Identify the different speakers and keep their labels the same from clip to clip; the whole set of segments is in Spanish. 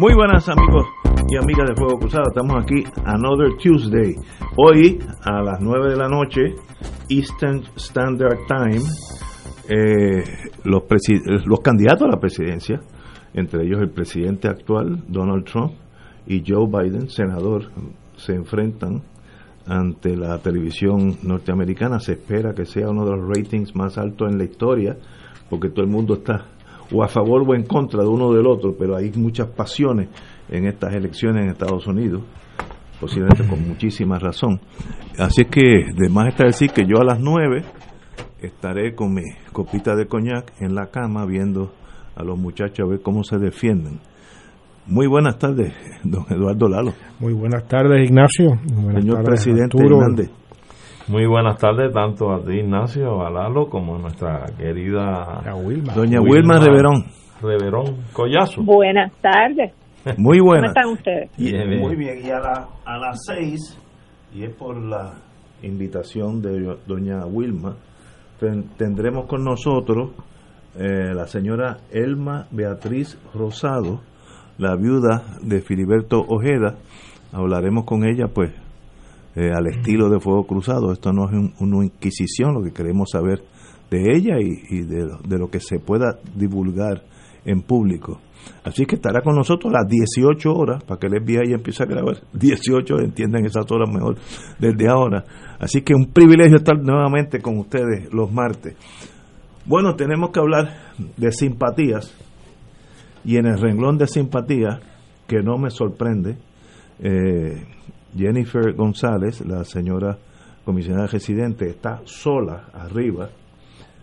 Speaker 1: Muy buenas amigos y amigas de Fuego Cruzado, estamos aquí Another Tuesday. Hoy a las 9 de la noche, Eastern Standard Time, eh, los, los candidatos a la presidencia, entre ellos el presidente actual, Donald Trump, y Joe Biden, senador, se enfrentan ante la televisión norteamericana. Se espera que sea uno de los ratings más altos en la historia, porque todo el mundo está o a favor o en contra de uno del otro, pero hay muchas pasiones en estas elecciones en Estados Unidos, posiblemente con muchísima razón. Así es que, de más está decir que yo a las nueve estaré con mi copita de coñac en la cama viendo a los muchachos a ver cómo se defienden. Muy buenas tardes, don Eduardo Lalo.
Speaker 2: Muy buenas tardes, Ignacio.
Speaker 1: Señor presidente Hernández.
Speaker 3: Muy buenas tardes tanto a ti, Ignacio, a Lalo, como a nuestra querida
Speaker 1: Doña Wilma, Reverón.
Speaker 3: Reverón Collazo.
Speaker 4: Buenas tardes.
Speaker 1: Muy buenas.
Speaker 4: ¿Cómo están ustedes?
Speaker 1: Muy bien, y a, la, a las seis, y es por la invitación de doña Wilma, tendremos con nosotros eh, la señora Elma Beatriz Rosado, la viuda de Filiberto Ojeda. Hablaremos con ella, pues, eh, al estilo de Fuego Cruzado. Esto no es una inquisición, lo que queremos saber de ella y, de, lo que se pueda divulgar en público. Así que estará con nosotros a las 18 horas, para que el FBI empiece a grabar. 18, entienden esas horas mejor desde ahora. Así que un privilegio estar nuevamente con ustedes los martes. Bueno, tenemos que hablar de simpatías y en el renglón de simpatía, que no me sorprende, eh, Jennifer González, la señora comisionada residente, está sola arriba,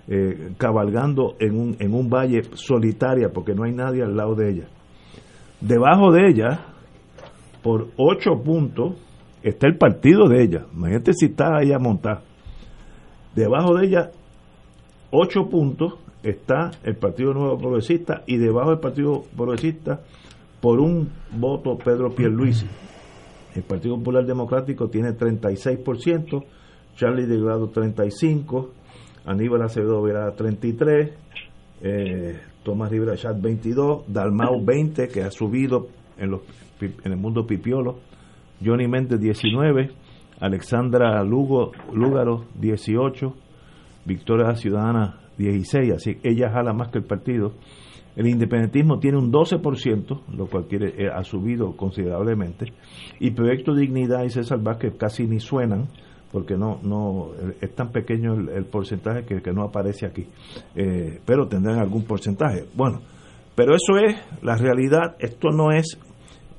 Speaker 1: eh, cabalgando en un, en un valle solitaria porque no hay nadie al lado de ella. Debajo de ella, por ocho puntos, está el partido de ella. Imagínate si está ahí a montar. Debajo de ella, ocho puntos, está el Partido Nuevo Progresista y debajo del Partido Progresista por un voto Pedro Pierluisi. El Partido Popular Democrático tiene 36%, Charlie Delgado 35%, Aníbal Acevedo Vera 33%, eh, Tomás Rivera Chat 22%, Dalmau 20%, que ha subido en, el mundo pipiolo, Johnny Méndez 19%, Alexandra Lugo, Lúgaro 18%, Victoria Ciudadana 16, así que ella jala más que el partido. El independentismo tiene un 12%, lo cual quiere, eh, ha subido considerablemente. Y Proyecto Dignidad y César Vázquez casi ni suenan, porque no no es tan pequeño el, porcentaje que, que, no aparece aquí. Eh, pero tendrán algún porcentaje. Bueno, pero eso es la realidad. Esto no es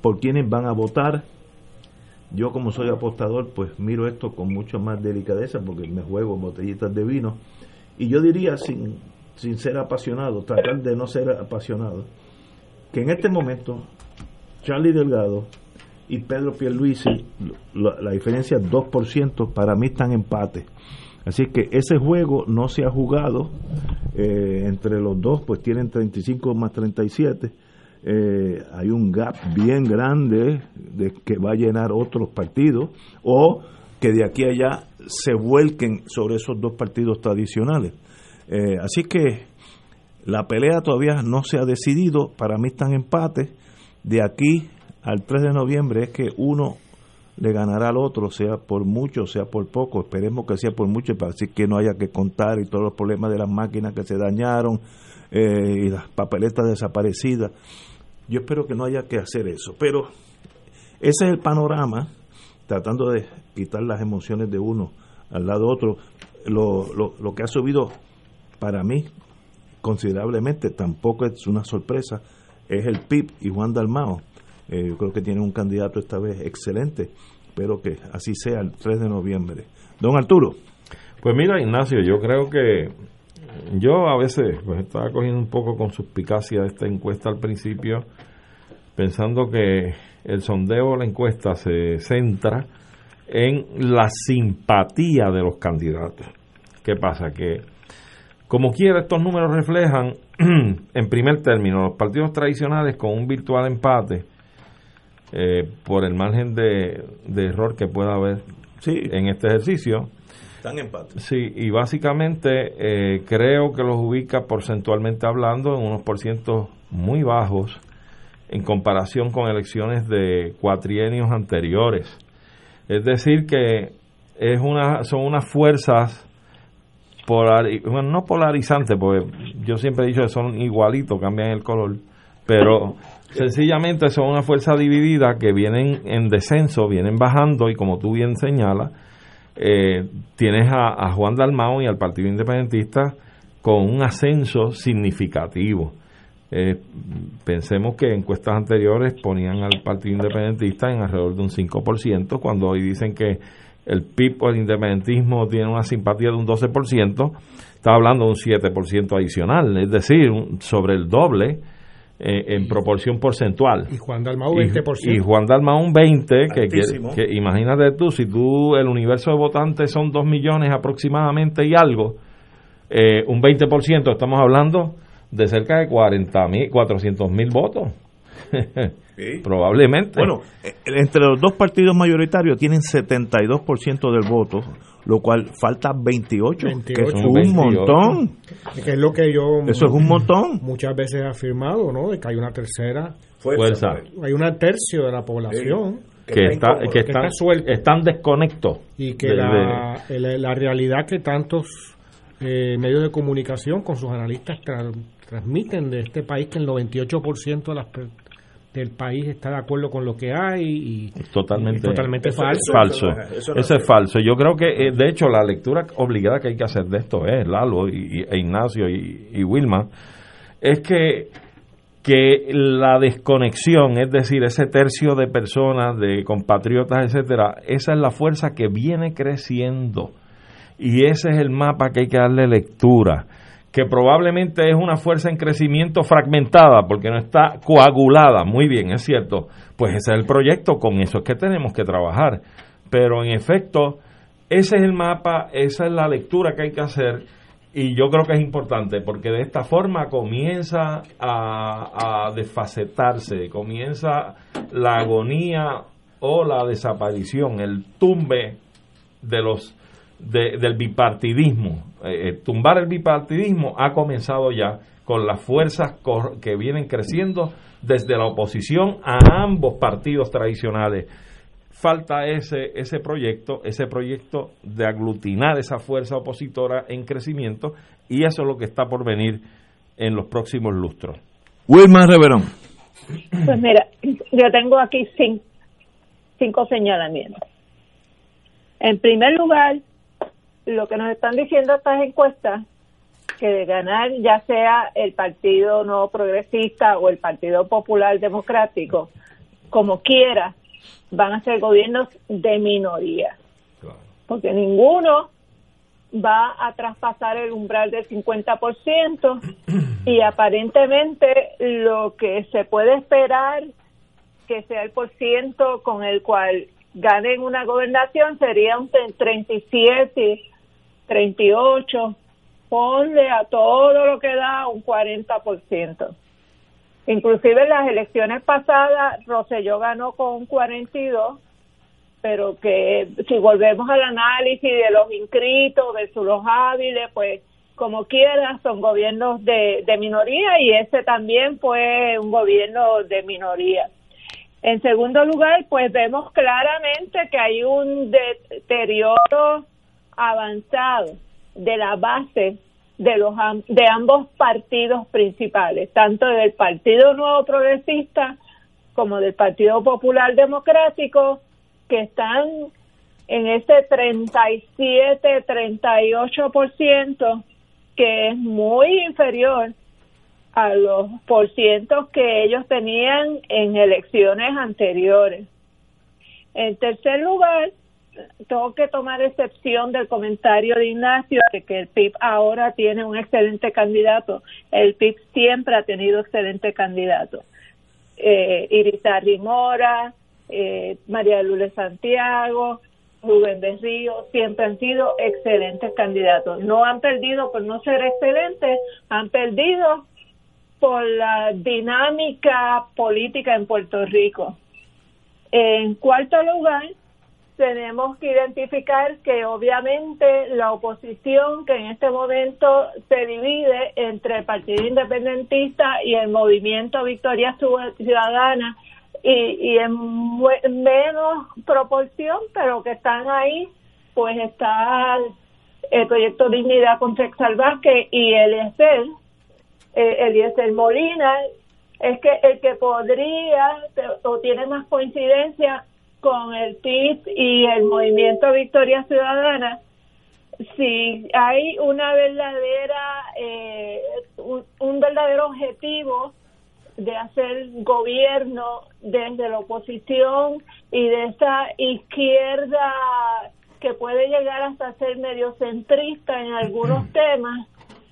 Speaker 1: por quienes van a votar. Yo como soy apostador, pues miro esto con mucho más delicadeza porque me juego botellitas de vino y yo diría, sin, sin ser apasionado, tratar de no ser apasionado, que en este momento Charlie Delgado y Pedro Pierluisi, la, la diferencia es 2%, para mí están empate. Así que ese juego no se ha jugado eh, entre los dos, pues tienen 35 más 37. Eh, hay un gap bien grande de que va a llenar otros partidos o que de aquí a allá se vuelquen sobre esos dos partidos tradicionales. Eh, así que la pelea todavía no se ha decidido, para mí están empates. De aquí al 3 de noviembre es que uno le ganará al otro, sea por mucho, sea por poco. Esperemos que sea por mucho para así que no haya que contar y todos los problemas de las máquinas que se dañaron eh, y las papeletas desaparecidas. Yo espero que no haya que hacer eso. Pero ese es el panorama tratando de quitar las emociones de uno al lado otro. Lo, lo, que ha subido para mí considerablemente, tampoco es una sorpresa, es el PIB y Juan Dalmao. Eh, yo creo que tiene un candidato esta vez excelente. Espero que así sea el 3 de noviembre. Don Arturo.
Speaker 3: Pues mira, Ignacio, yo creo que yo a veces pues estaba cogiendo un poco con suspicacia esta encuesta al principio, pensando que el sondeo, la encuesta se centra en la simpatía de los candidatos. ¿Qué pasa? Que como quiera estos números reflejan, en primer término, los partidos tradicionales con un virtual empate eh, por el margen de, error que pueda haber en este ejercicio.
Speaker 1: Están empate.
Speaker 3: Sí, y básicamente eh, creo que los ubica porcentualmente hablando en unos porcientos muy bajos en comparación con elecciones de cuatrienios anteriores. Es decir, que es una, son unas fuerzas no polarizantes, porque yo siempre he dicho que son igualitos, cambian el color, pero sencillamente son una fuerza dividida que vienen en descenso, vienen bajando y como tú bien señalas, eh, tienes a, Juan Dalmao y al Partido Independentista con un ascenso significativo. Eh, pensemos que encuestas anteriores ponían al Partido Independentista en alrededor de un 5%, cuando hoy dicen que el PIB o el independentismo tiene una simpatía de un 12%, está hablando de un 7% adicional, es decir, sobre el doble eh, en proporción porcentual.
Speaker 2: Y Juan Dalmau 20%.
Speaker 3: Y, Juan Dalmau un 20%, que, que, imagínate tú, si tú, el universo de votantes son 2 millones aproximadamente y algo, eh, un 20%, estamos hablando de cerca de 40 mil, 400 mil votos. Probablemente.
Speaker 1: Bueno, eh, entre los dos partidos mayoritarios tienen 72% del voto, lo cual falta 28, que es un montón.
Speaker 2: Que es lo que yo
Speaker 1: Eso es un montón.
Speaker 2: Muchas veces he afirmado, ¿no? De que hay una tercera
Speaker 3: fuerza.
Speaker 2: Hay un tercio de la población
Speaker 3: que, está, que, están, están desconectos.
Speaker 2: Y que la, la, realidad que tantos eh, medios de comunicación con sus analistas transmiten de este país que el 98% de las del país está de acuerdo con lo que hay y
Speaker 3: totalmente,
Speaker 2: totalmente falso.
Speaker 3: falso. Eso, es falso. Yo creo que, eh, de hecho, la lectura obligada que hay que hacer de esto es, Lalo y, e Ignacio y, Wilma, es que, que la desconexión, es decir, ese tercio de personas, de compatriotas, etcétera, esa es la fuerza que viene creciendo. Y ese es el mapa que hay que darle lectura que probablemente es una fuerza en crecimiento fragmentada porque no está coagulada, muy bien, es cierto, pues ese es el proyecto, con eso es que tenemos que trabajar. Pero en efecto, ese es el mapa, esa es la lectura que hay que hacer y yo creo que es importante porque de esta forma comienza a, a desfacetarse, comienza la agonía o la desaparición, el tumbe de los del bipartidismo. Eh, eh, tumbar el bipartidismo ha comenzado ya con las fuerzas que vienen creciendo desde la oposición a ambos partidos tradicionales. Falta ese, ese proyecto, ese proyecto de aglutinar esa fuerza opositora en crecimiento y eso es lo que está por venir en los próximos lustros.
Speaker 1: Wilma Reverón.
Speaker 4: Pues mira, yo tengo aquí cinco, cinco señalamientos. En primer lugar, lo que nos están diciendo estas encuestas, que de ganar ya sea el Partido No Progresista o el Partido Popular Democrático, como quiera, van a ser gobiernos de minoría. Porque ninguno va a traspasar el umbral del 50% y aparentemente lo que se puede esperar que sea el por ciento con el cual ganen una gobernación sería un 37 38, ponle a todo lo que da un 40%. Inclusive en las elecciones pasadas, Roselló ganó con un 42, pero que si volvemos al análisis de los inscritos versus los hábiles, pues como quiera, son gobiernos de, de minoría y ese también fue un gobierno de minoría. En segundo lugar, pues vemos claramente que hay un deterioro avanzado de la base de los de ambos partidos principales, tanto del Partido Nuevo Progresista como del Partido Popular Democrático, que están en ese 37, 38%, que es muy inferior a los porcientos que ellos tenían en elecciones anteriores. En tercer lugar, tengo que tomar excepción del comentario de Ignacio de que el PIB ahora tiene un excelente candidato. El PIB siempre ha tenido excelente candidato. Eh, Irita Rimora, eh, María Lule Santiago, Rubén Berrío, siempre han sido excelentes candidatos. No han perdido por no ser excelentes, han perdido por la dinámica política en Puerto Rico. En cuarto lugar, tenemos que identificar que obviamente la oposición que en este momento se divide entre el Partido Independentista y el Movimiento Victoria Ciudadana y, y en menos proporción, pero que están ahí, pues está el proyecto Dignidad contra el Vázquez y el ESEL, eh, Eliezer Molina, es que el que podría o tiene más coincidencia con el PIB y el movimiento Victoria Ciudadana, si hay una verdadera, eh, un, verdadero objetivo de hacer gobierno desde la oposición y de esa izquierda que puede llegar hasta ser medio centrista en algunos temas,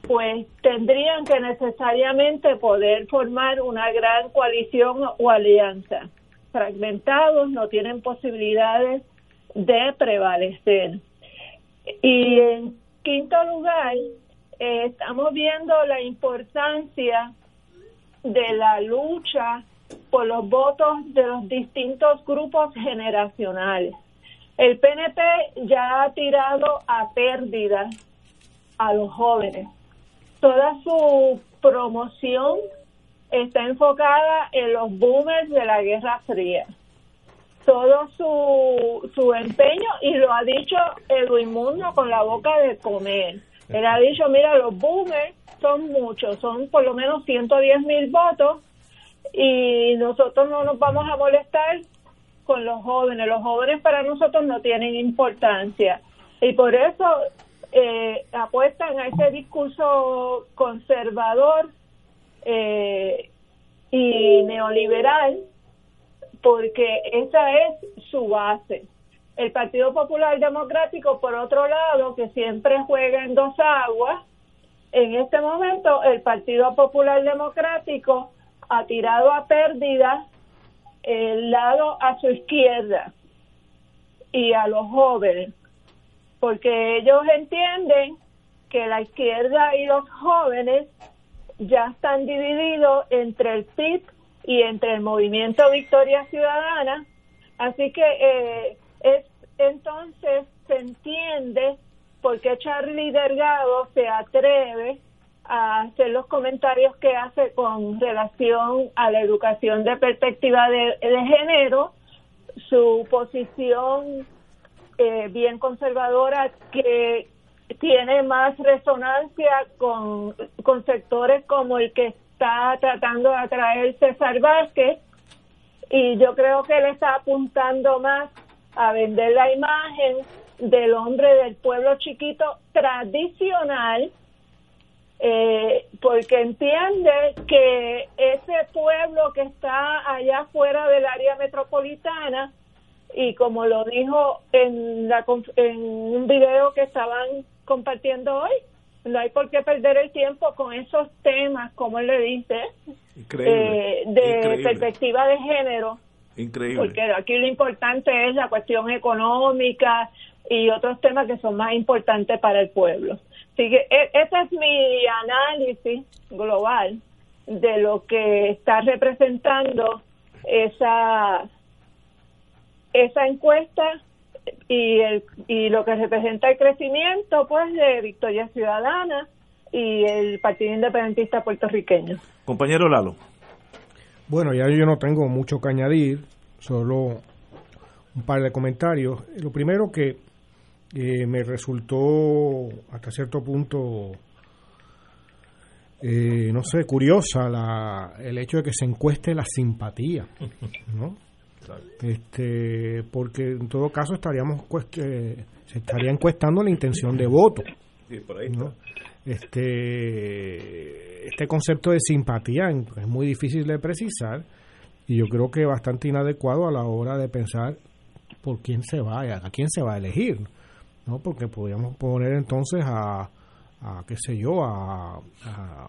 Speaker 4: pues tendrían que necesariamente poder formar una gran coalición o alianza fragmentados, no tienen posibilidades de prevalecer. Y en quinto lugar, eh, estamos viendo la importancia de la lucha por los votos de los distintos grupos generacionales. El PNP ya ha tirado a pérdida a los jóvenes. Toda su promoción está enfocada en los boomers de la Guerra Fría. Todo su, su empeño, y lo ha dicho Edwin Mundo con la boca de comer. Él ha dicho, mira, los boomers son muchos, son por lo menos 110 mil votos y nosotros no nos vamos a molestar con los jóvenes. Los jóvenes para nosotros no tienen importancia y por eso eh, apuestan a ese discurso conservador eh, y neoliberal, porque esa es su base. El Partido Popular Democrático, por otro lado, que siempre juega en dos aguas, en este momento el Partido Popular Democrático ha tirado a pérdida el lado a su izquierda y a los jóvenes, porque ellos entienden que la izquierda y los jóvenes ya están divididos entre el PIB y entre el movimiento Victoria Ciudadana, así que eh, es entonces se entiende por qué Charlie Delgado se atreve a hacer los comentarios que hace con relación a la educación de perspectiva de, género, su posición eh, bien conservadora que tiene más resonancia con, con sectores como el que está tratando de atraer César Vázquez y yo creo que él está apuntando más a vender la imagen del hombre del pueblo chiquito tradicional eh, porque entiende que ese pueblo que está allá fuera del área metropolitana y como lo dijo en, la, en un video que estaban compartiendo hoy. No hay por qué perder el tiempo con esos temas, como él le dice, eh, de perspectiva de género.
Speaker 1: Increíble.
Speaker 4: Porque aquí lo importante es la cuestión económica y otros temas que son más importantes para el pueblo. Así que e, ese es mi análisis global de lo que está representando esa esa encuesta y, el, y lo que representa el crecimiento pues de Victoria Ciudadana y el Partido Independentista puertorriqueño.
Speaker 1: Compañero Lalo.
Speaker 2: Bueno, ya yo no tengo mucho que añadir, solo un par de comentarios. Lo primero que eh, me resultó hasta cierto punto, eh, no sé, curiosa la, el hecho de que se encueste la simpatía, ¿no? Este porque en todo caso estaríamos eh, se estaría encuestando la intención de voto este este concepto de simpatía es muy difícil de precisar y yo creo que bastante inadecuado a la hora de pensar por quién se va, a quién se va a elegir, ¿no? Porque podríamos poner entonces a, a qué sé yo, a,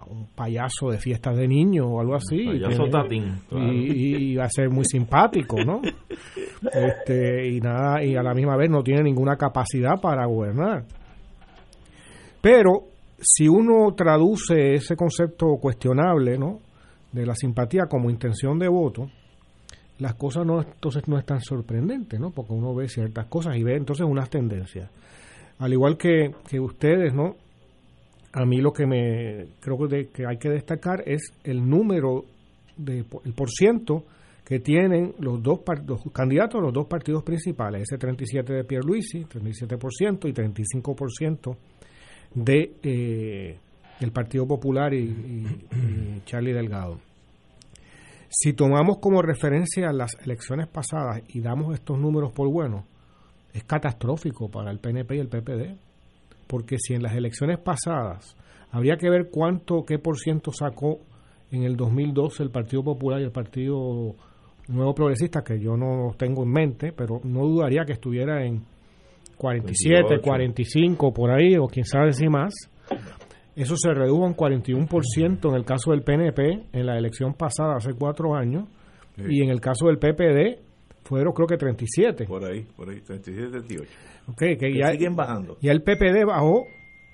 Speaker 2: un payaso de fiestas de niños o algo así.
Speaker 3: Payaso tatín.
Speaker 2: Y, va a ser muy simpático, ¿no? este, y nada, y a la misma vez no tiene ninguna capacidad para gobernar. Pero si uno traduce ese concepto cuestionable, ¿no? De la simpatía como intención de voto, las cosas no entonces no es tan sorprendente, ¿no? Porque uno ve ciertas cosas y ve entonces unas tendencias. Al igual que, que ustedes, ¿no? A mí lo que me creo que, hay que destacar es el número de el por ciento que tienen los dos, los candidatos los dos partidos principales, ese 37 de Pierluisi, 37% y 35% de eh, el Partido Popular y, Charlie Delgado. Si tomamos como referencia las elecciones pasadas y damos estos números por buenos, es catastrófico para el PNP y el PPD, porque si en las elecciones pasadas habría que ver cuánto, qué por ciento sacó en el 2012 el Partido Popular y el Partido Nuevo Progresista, que yo no tengo en mente, pero no dudaría que estuviera en 47, 45 por ahí, o quién sabe si más. Eso se redujo en 41% en el caso del PNP en la elección pasada hace cuatro años, y en el caso del PPD fueron creo que 37.
Speaker 1: Por ahí, por ahí, 37, 38.
Speaker 2: Okay, que, ya, siguen bajando. Y el PPD bajó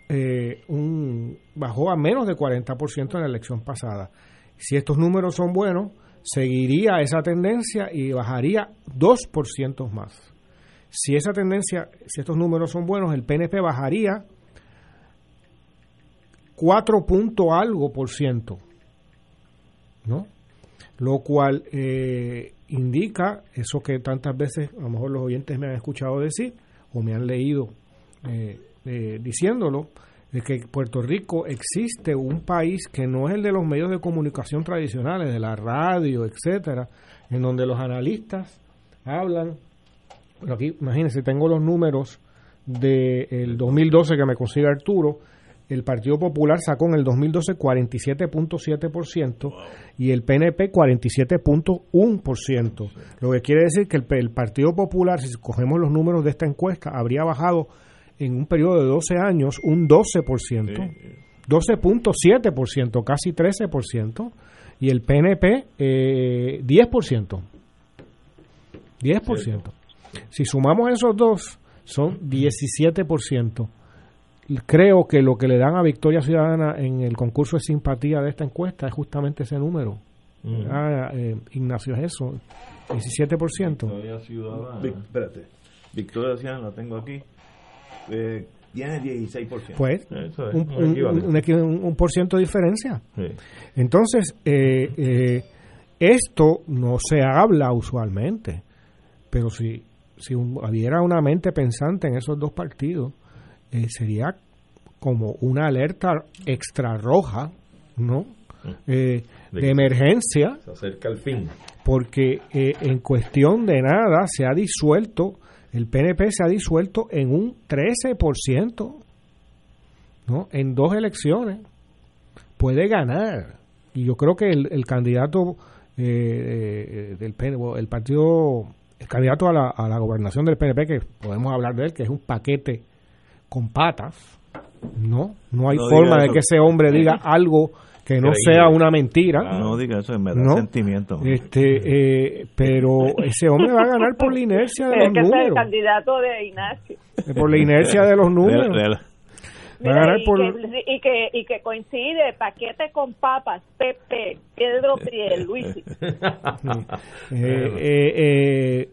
Speaker 2: eh, un bajó a menos de 40% en la elección pasada. Si estos números son buenos, seguiría esa tendencia y bajaría 2% más. Si esa tendencia, si estos números son buenos, el PNP bajaría 4 punto algo por ciento, ¿no? Lo cual eh, indica eso que tantas veces a lo mejor los oyentes me han escuchado decir o me han leído eh, eh, diciéndolo, de que Puerto Rico existe un país que no es el de los medios de comunicación tradicionales, de la radio, etcétera, en donde los analistas hablan pero aquí, imagínense, tengo los números del 2012 que me consigue Arturo. El Partido Popular sacó en el 2012 47.7% y el PNP 47.1%. Lo que quiere decir que el, Partido Popular, si cogemos los números de esta encuesta, habría bajado en un periodo de 12 años un 12%, 12.7%, casi 13%, y el PNP eh, 10%. 10%. Si sumamos esos dos, son 17%. Creo que lo que le dan a Victoria Ciudadana en el concurso de simpatía de esta encuesta es justamente ese número. Ah, eh, Ignacio, es eso, 17%.
Speaker 1: Victoria Ciudadana. espérate, Victoria Ciudadana la tengo aquí. Eh, tiene 16%.
Speaker 2: Pues, un, un, por ciento de diferencia. Entonces, eh, eh, esto no se habla usualmente, pero si si hubiera una mente pensante en esos dos partidos, eh, sería como una alerta extra roja, ¿no? Mm. Eh, de, emergencia.
Speaker 3: Se acerca el fin.
Speaker 2: Porque eh, en cuestión de nada se ha disuelto, el PNP se ha disuelto en un 13%, ¿no? En dos elecciones. Puede ganar. Y yo creo que el, el candidato del PNP, el partido el candidato a la, a la gobernación del PNP, que podemos hablar de él, que es un paquete con patas, no, no hay forma de que ese hombre diga algo que no sea una mentira.
Speaker 1: No diga eso, me da sentimiento.
Speaker 2: Este, eh, pero ese hombre va a ganar por la inercia de los números.
Speaker 4: el candidato de Ignacio.
Speaker 2: Por la inercia de los números
Speaker 4: y, que, y, que, coincide paquete con papas, Pepe, Pedro Priel, Luis.
Speaker 2: Eh, eh, eh,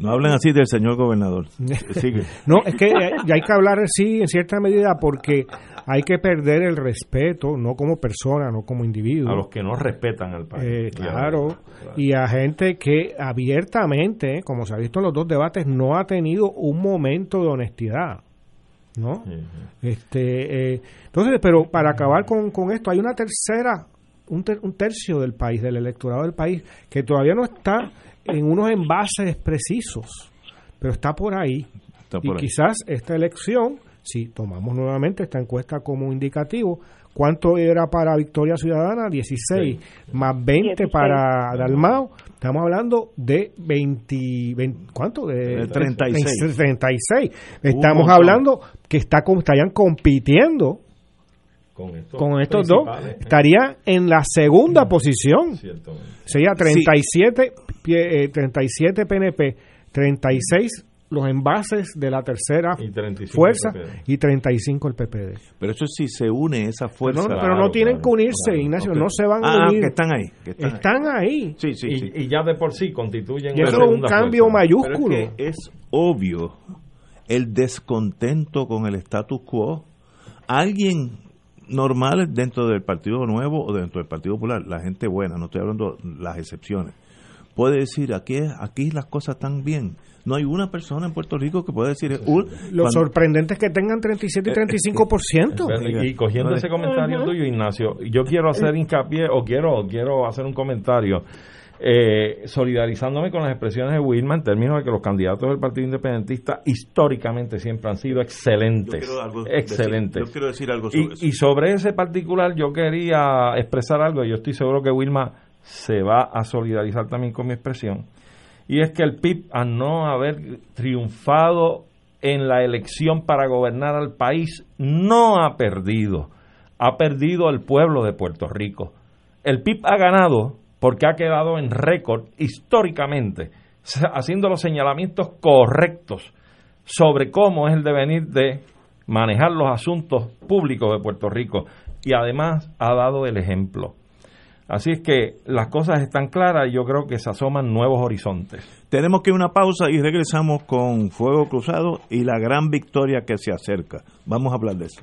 Speaker 1: no hablen así del señor gobernador.
Speaker 2: no, es que ya hay que hablar sí en cierta medida porque hay que perder el respeto, no como persona, no como individuo.
Speaker 3: A los que no respetan al país.
Speaker 2: claro, y a gente que abiertamente, como se ha visto en los dos debates, no ha tenido un momento de honestidad. ¿no? este, eh, entonces, pero para acabar con, con esto, hay una tercera, un, un, tercio del país, del electorado del país, que todavía no está en unos envases precisos, pero está por ahí. y quizás esta elección, si tomamos nuevamente esta encuesta como indicativo, ¿Cuánto era para Victoria Ciudadana? 16. Más 20 para Dalmao. Estamos hablando de 20, ¿cuánto? De,
Speaker 1: 36.
Speaker 2: 36. Estamos hablando que está, estarían compitiendo con estos, dos. Estaría en la segunda posición. Sería 37, 37 PNP, 36 los envases de la tercera fuerza y 35 el PPD.
Speaker 1: Pero eso sí se une esa fuerza.
Speaker 2: pero no tienen que unirse, Ignacio, no se van a
Speaker 1: ah,
Speaker 2: unir.
Speaker 1: que están ahí.
Speaker 2: están, ahí.
Speaker 3: Sí, sí, y, ya de por sí constituyen
Speaker 2: y eso es un cambio mayúsculo.
Speaker 1: es, obvio el descontento con el status quo. Alguien normal dentro del Partido Nuevo o dentro del Partido Popular, la gente buena, no estoy hablando de las excepciones, puede decir aquí, aquí las cosas están bien no hay una persona en Puerto Rico que pueda decir...
Speaker 2: Lo sorprendente es que tengan 37 y 35%.
Speaker 3: y cogiendo ese comentario tuyo, Ignacio, yo quiero hacer hincapié o quiero, quiero hacer un comentario eh, solidarizándome con las expresiones de Wilma en términos de que los candidatos del Partido Independentista históricamente siempre han sido excelentes. excelentes.
Speaker 1: yo quiero decir algo sobre
Speaker 3: y, eso. Y sobre ese particular yo quería expresar algo, y yo estoy seguro que Wilma se va a solidarizar también con mi expresión y es que el PIB, a no haber triunfado en la elección para gobernar al país, no ha perdido, ha perdido el pueblo de Puerto Rico. El PIB ha ganado porque ha quedado en récord históricamente, haciendo los señalamientos correctos sobre cómo es el devenir de manejar los asuntos públicos de Puerto Rico y además ha dado el ejemplo. Así es que las cosas están claras y yo creo que se asoman nuevos horizontes.
Speaker 1: Tenemos que ir a una pausa y regresamos con Fuego Cruzado y la gran victoria que se acerca. Vamos a hablar de eso.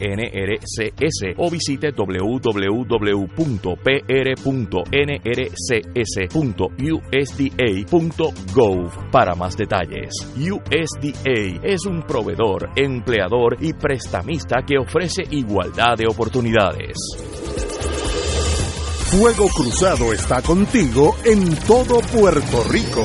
Speaker 5: NRCS o visite www.pr.nrcs.usda.gov para más detalles. USDA es un proveedor, empleador y prestamista que ofrece igualdad de oportunidades.
Speaker 6: Fuego Cruzado está contigo en todo Puerto Rico.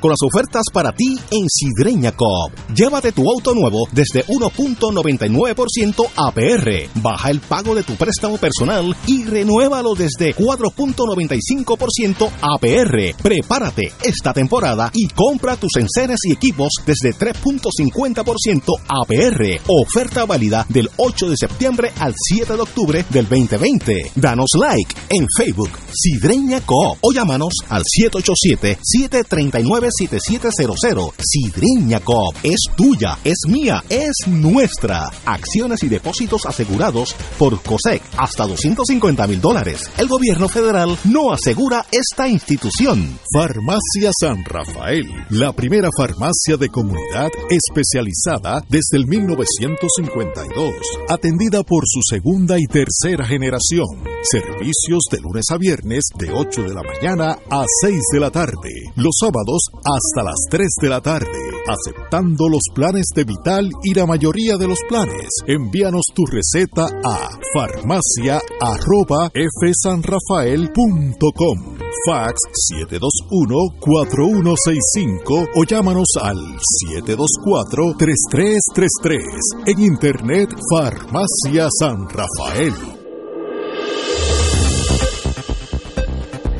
Speaker 7: con las ofertas para ti en Sidreña Coop. Llévate tu auto nuevo desde 1.99% APR. Baja el pago de tu préstamo personal y renuévalo desde 4.95% APR. Prepárate esta temporada y compra tus enseres y equipos desde 3.50% APR. Oferta válida del 8 de septiembre al 7 de octubre del 2020. Danos like en Facebook Sidreña Coop o llámanos al 787 739 7700. Sidriña Coop es tuya, es mía, es nuestra. Acciones y depósitos asegurados por COSEC hasta 250 mil dólares. El gobierno federal no asegura esta institución.
Speaker 6: Farmacia San Rafael, la primera farmacia de comunidad especializada desde el 1952, atendida por su segunda y tercera generación. Servicios de lunes a viernes de 8 de la mañana a 6 de la tarde. Los sábados hasta las 3 de la tarde, aceptando los planes de Vital y la mayoría de los planes. Envíanos tu receta a farmacia@fsanrafael.com. Fax 721-4165 o llámanos al 724-3333. En Internet, Farmacia San Rafael.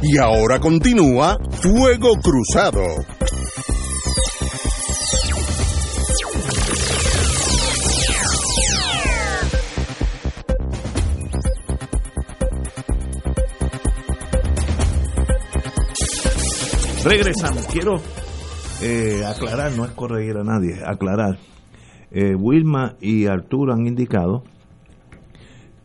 Speaker 6: Y ahora continúa Fuego Cruzado.
Speaker 1: Regresamos. Quiero eh, aclarar, no es corregir a nadie, aclarar. Eh, Wilma y Arturo han indicado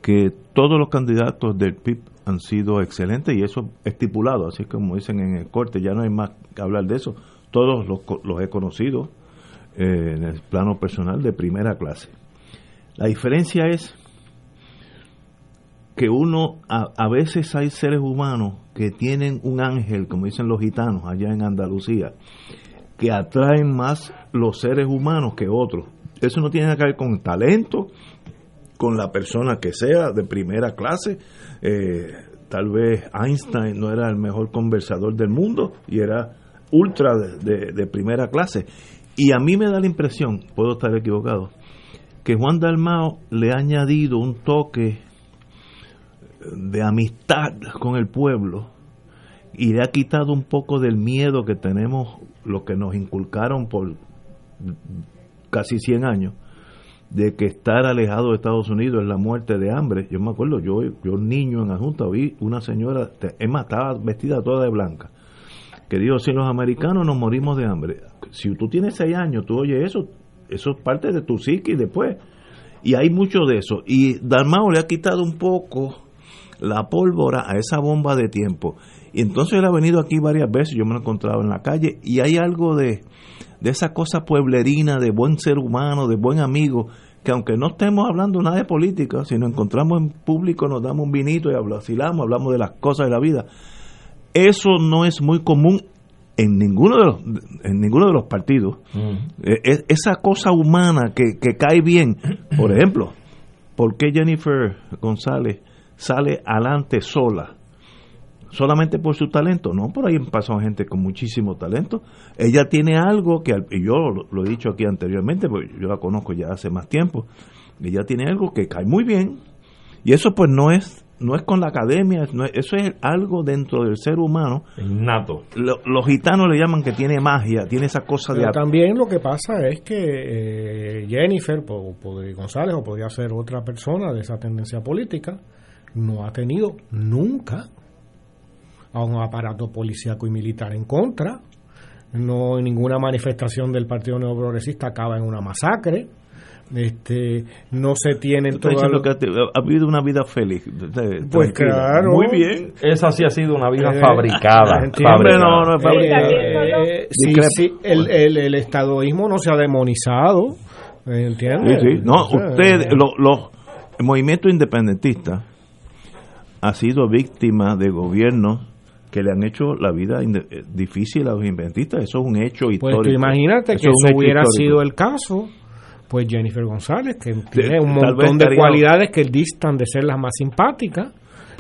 Speaker 1: que todos los candidatos del PIB han sido excelentes y eso estipulado, así como dicen en el corte, ya no hay más que hablar de eso. Todos los, los he conocido eh, en el plano personal de primera clase. La diferencia es que uno, a, a, veces hay seres humanos que tienen un ángel, como dicen los gitanos allá en Andalucía, que atraen más los seres humanos que otros. Eso no tiene que ver con talento, con la persona que sea de primera clase. Eh, tal vez Einstein no era el mejor conversador del mundo y era ultra de, de, primera clase. Y a mí me da la impresión, puedo estar equivocado, que Juan Dalmao le ha añadido un toque de amistad con el pueblo y le ha quitado un poco del miedo que tenemos, lo que nos inculcaron por casi 100 años, de que estar alejado de Estados Unidos es la muerte de hambre. Yo me acuerdo, yo, yo niño en la Junta vi una señora, Emma estaba vestida toda de blanca, que dijo, si los americanos nos morimos de hambre, si tú tienes 6 años, tú oyes eso, eso es parte de tu psique después. Y hay mucho de eso. Y Dalmao le ha quitado un poco la pólvora a esa bomba de tiempo. Y entonces él ha venido aquí varias veces, yo me lo he encontrado en la calle, y hay algo de, de esa cosa pueblerina, de buen ser humano, de buen amigo, que aunque no estemos hablando nada de política, si nos encontramos en público, nos damos un vinito y hablamos, hablamos de las cosas de la vida. Eso no es muy común en ninguno de los, en ninguno de los partidos. Mm. Es, esa cosa humana que, que cae bien. Por ejemplo, ¿por qué Jennifer González sale adelante sola? Solamente por su talento, no, por ahí pasó gente con muchísimo talento. Ella tiene algo que, y yo lo, lo, he dicho aquí anteriormente, porque yo la conozco ya hace más tiempo, ella tiene algo que cae muy bien, y eso pues no es no es con la academia, no es, eso es algo dentro del ser humano.
Speaker 3: Innato.
Speaker 1: Lo, los gitanos le llaman que tiene magia, tiene esa cosa
Speaker 2: Pero
Speaker 1: de...
Speaker 2: También lo que pasa es que eh, Jennifer po, po, González, o podría ser otra persona de esa tendencia política, no ha tenido nunca a un aparato policíaco y militar en contra. No ninguna manifestación del Partido Neoprogresista acaba en una masacre. Este, no se tienen
Speaker 1: todas lo que ha, ha, habido una vida feliz
Speaker 2: pues claro
Speaker 1: muy bien
Speaker 3: esa sí ha sido una vida eh, fabricada,
Speaker 2: fabricada. No, no, fabricada. Eh, sí, sí, el, el, el, estadoísmo no se ha demonizado ¿entiendes?
Speaker 1: Sí, no usted los lo, el movimiento independentista ha sido víctima de gobiernos que le han hecho la vida difícil a los inventistas. Eso es un hecho histórico.
Speaker 2: Pues imagínate que eso hubiera histórico. sido el caso, pues Jennifer González, que tiene un montón de cualidades que distan de ser las más simpáticas,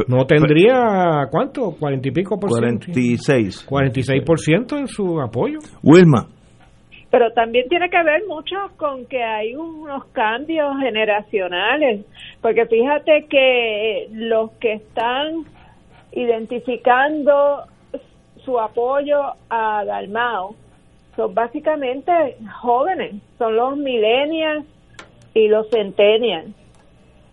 Speaker 2: no tendría, ¿cuánto? ¿Cuarenta y pico por ciento?
Speaker 1: 46.
Speaker 2: 46 por ciento en su apoyo.
Speaker 1: Wilma.
Speaker 4: Pero también tiene que ver mucho con que hay unos cambios generacionales, porque fíjate que los que están identificando su apoyo a Dalmao son básicamente jóvenes, son los millennials y los centennials.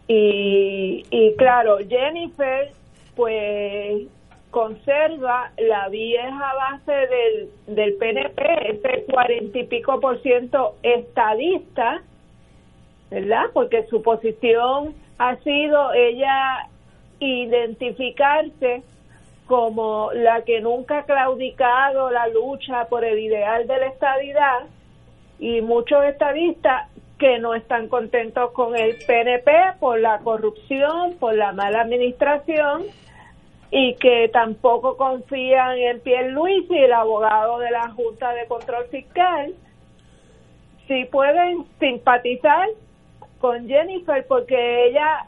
Speaker 4: Y, y claro, Jennifer pues conserva la vieja base del, del PNP, ese cuarenta y pico por ciento estadista, ¿verdad? Porque su posición ha sido, ella identificarse como la que nunca ha claudicado la lucha por el ideal de la estadidad y muchos estadistas que no están contentos con el PNP por la corrupción, por la mala administración y que tampoco confían en Pierluisi, el abogado de la Junta de Control Fiscal, si pueden simpatizar con Jennifer porque ella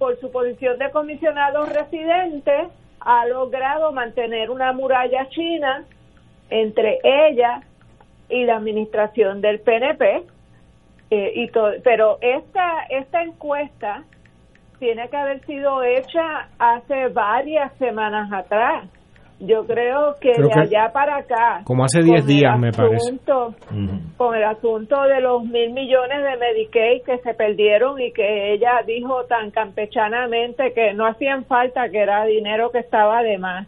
Speaker 4: por su posición de comisionado residente, ha logrado mantener una muralla china entre ella y la administración del PNP. Eh, y to pero esta, esta encuesta tiene que haber sido hecha hace varias semanas atrás. Yo creo que
Speaker 2: Creo
Speaker 4: de
Speaker 2: que
Speaker 4: allá para acá.
Speaker 2: como hace 10
Speaker 4: con
Speaker 2: días, me parece.
Speaker 4: Con el asunto de los mil millones de Medicaid que se perdieron y que ella dijo tan campechanamente que no hacían falta, que era dinero que estaba de más.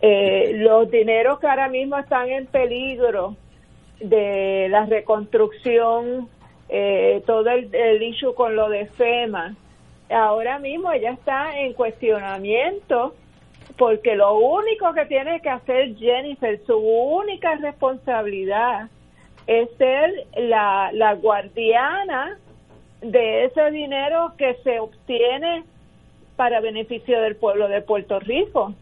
Speaker 4: Eh, los dineros que ahora mismo están en peligro de la reconstrucción, eh, todo el, el issue con lo de FEMA, ahora mismo ella está en cuestionamiento porque lo único que tiene que hacer Jennifer, su única responsabilidad es ser la, la guardiana de ese dinero que se obtiene para beneficio del pueblo de Puerto Rico.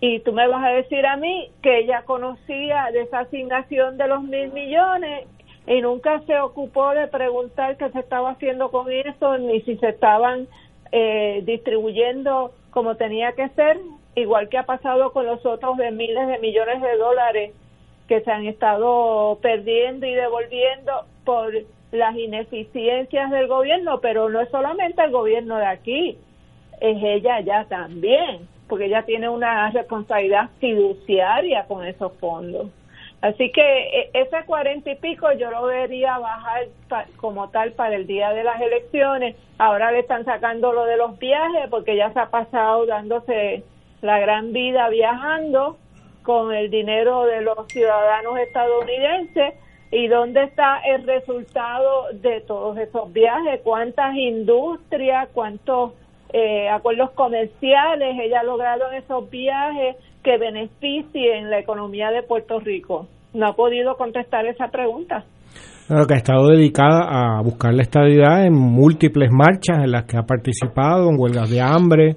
Speaker 4: Y tú me vas a decir a mí que ella conocía de esa asignación de los mil millones y nunca se ocupó de preguntar qué se estaba haciendo con eso, ni si se estaban eh, distribuyendo como tenía que ser, igual que ha pasado con los otros de miles de millones de dólares que se han estado perdiendo y devolviendo por las ineficiencias del gobierno, pero no es solamente el gobierno de aquí, es ella ya también, porque ella tiene una responsabilidad fiduciaria con esos fondos. Así que e- ese cuarenta y pico yo lo vería bajar como tal para el día de las elecciones. Ahora le están sacando lo de los viajes porque ya se ha pasado dándose la gran vida viajando con el dinero de los ciudadanos estadounidenses. ¿Y dónde está el resultado de todos esos viajes? ¿Cuántas industrias, cuántos eh, acuerdos comerciales ella ha logrado en esos viajes que beneficien la economía de Puerto Rico? No ha podido contestar esa pregunta.
Speaker 2: Claro, que ha estado dedicada a buscar la estabilidad en múltiples marchas en las que ha participado, en huelgas de hambre,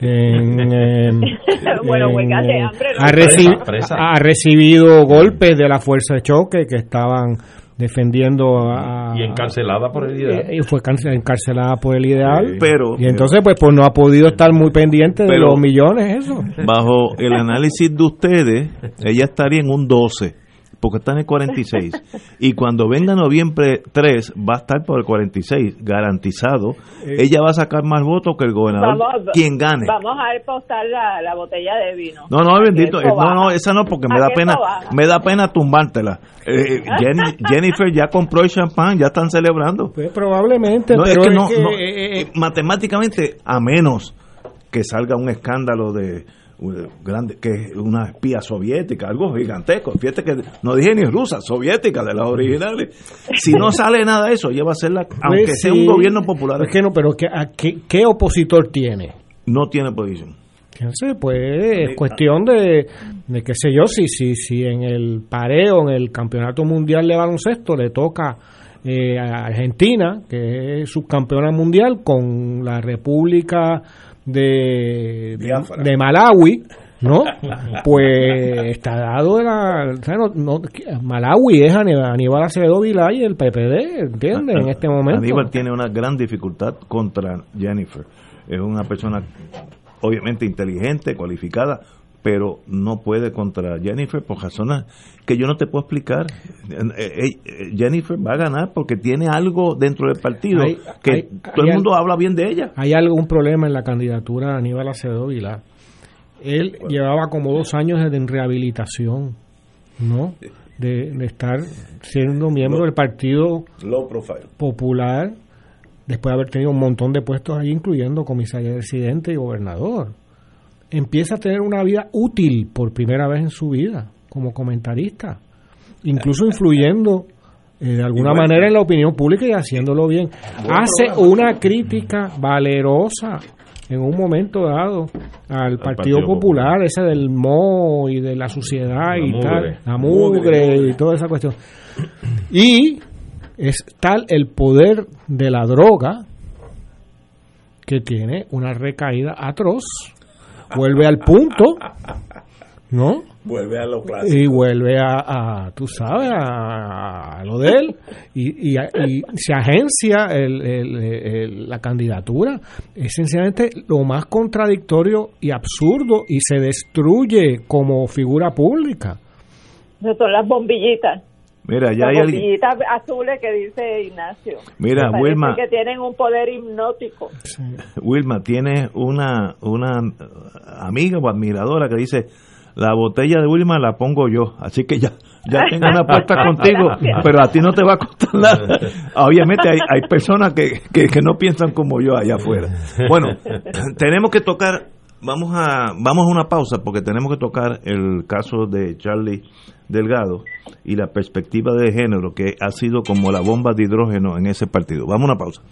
Speaker 2: en, en-
Speaker 4: Bueno,
Speaker 2: en-
Speaker 4: huelgas de hambre, no.
Speaker 2: ha, reci-
Speaker 3: Presa, presa.
Speaker 2: ha recibido golpes de la fuerza de choque que estaban defendiendo a,
Speaker 3: Y encarcelada por el ideal.
Speaker 2: y fue encarcelada por el ideal
Speaker 1: Pero-
Speaker 2: y entonces pues pues no ha podido estar muy pendiente de
Speaker 1: Pero-
Speaker 2: los millones eso
Speaker 1: Bajo el análisis de ustedes, ella estaría en un 12, porque está en el 46. Y cuando venga noviembre 3, va a estar por el 46, garantizado. Ella va a sacar más votos que el gobernador,
Speaker 4: Vamos,
Speaker 1: quien gane.
Speaker 4: Vamos a postar la, la botella de vino.
Speaker 1: No, no, bendito. eh, No, no, esa no, porque me da pena,
Speaker 4: baja.
Speaker 1: me da pena tumbártela. Eh, Jenny- Jennifer ya compró el champán, ya están celebrando.
Speaker 2: pues probablemente
Speaker 1: No, es
Speaker 2: pero
Speaker 1: que
Speaker 2: es
Speaker 1: no,
Speaker 2: que,
Speaker 1: no,
Speaker 2: eh, eh,
Speaker 1: matemáticamente, a menos que salga un escándalo de grande, que es una espía soviética, algo gigantesco, fíjate que no dije ni rusa, soviética, de las originales. Si no sale nada de eso, ella va a ser la, aunque
Speaker 2: pues
Speaker 1: sea
Speaker 2: sí.
Speaker 1: un gobierno popular,
Speaker 2: es que no pero a qué, qué opositor tiene
Speaker 1: no tiene posición.
Speaker 2: Fíjense, pues es cuestión de, de qué sé yo, si, si, si en el pareo, en el campeonato mundial de baloncesto le toca eh, a Argentina, que es subcampeona mundial, con la República de, de, Malawi, ¿no? Pues está dado la... o sea, no- no- Malawi es Aníbal Aníbal Acevedo Vilá y el PPD, ¿entiendes? En este momento.
Speaker 1: Aníbal tiene una gran dificultad contra Jennifer. Es una persona obviamente inteligente, cualificada, pero no puede contra Jennifer por razones que yo no te puedo explicar. Eh, eh, eh, Jennifer va a ganar porque tiene algo dentro del partido
Speaker 2: Hay-
Speaker 1: que
Speaker 2: hay-
Speaker 1: todo
Speaker 2: hay
Speaker 1: el mundo habla bien de ella.
Speaker 2: hay algún problema en la candidatura de Aníbal Acevedo Vilá. Él llevaba como dos años de- en rehabilitación, ¿no? De, de estar siendo miembro del Partido
Speaker 1: Low profile.
Speaker 2: Popular, después de haber tenido un montón de puestos ahí, incluyendo comisario residente y gobernador. Empieza a tener una vida útil por primera vez en su vida, como comentarista, incluso influyendo eh, de alguna manera en la opinión pública y haciéndolo bien. Hace una crítica valerosa en un momento dado al Partido,
Speaker 3: Partido
Speaker 2: Popular, ese del mo y de la suciedad
Speaker 3: La
Speaker 2: y
Speaker 3: mugre.
Speaker 2: tal, la mugre y toda esa cuestión. Y es tal el poder de la droga que tiene una recaída atroz. Vuelve al punto, ¿no?
Speaker 1: Vuelve a lo clásico.
Speaker 2: Y vuelve a, a, tú sabes, a, a lo de él. Y, y, y se agencia el- el- el- la candidatura. Es sencillamente lo más contradictorio y absurdo y se destruye como figura pública.
Speaker 4: Esas son las bombillitas.
Speaker 1: Mira, ya
Speaker 4: las
Speaker 1: hay alguien.
Speaker 4: azules que dice Ignacio.
Speaker 1: Mira, Wilma.
Speaker 4: que tienen un poder hipnótico.
Speaker 1: Wilma, tiene una, una amiga o admiradora que dice, la botella de Wilma la pongo yo, así que ya ya tengo una apuesta contigo, pero a ti no te va a costar nada. Obviamente hay, hay personas que, que, que no piensan como yo allá afuera. Bueno, tenemos que tocar, vamos a, vamos a una pausa porque tenemos que tocar el caso de Charlie Delgado y la perspectiva de género que ha sido como la bomba de hidrógeno en ese partido. Vamos a una pausa.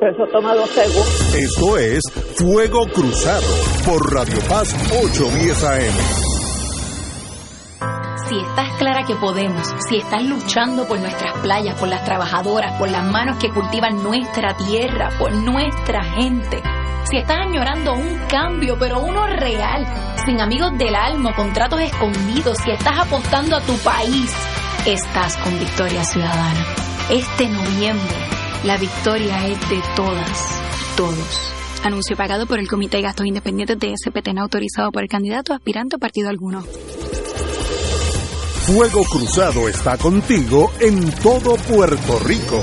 Speaker 4: Eso toma dos segundos.
Speaker 6: Esto es Fuego Cruzado por Radio Paz 810 AM.
Speaker 8: Si estás clara que podemos, si estás luchando por nuestras playas, por las trabajadoras, por las manos que cultivan nuestra tierra, por nuestra gente. Si estás añorando un cambio, pero uno real, sin amigos del alma, contratos escondidos, si estás apostando a tu país, estás con Victoria Ciudadana. Este noviembre, la victoria es de todas, todos. Anuncio pagado por el Comité de Gastos Independientes de SPT, no autorizado por el candidato aspirante o partido alguno.
Speaker 6: Fuego Cruzado está contigo en todo Puerto Rico.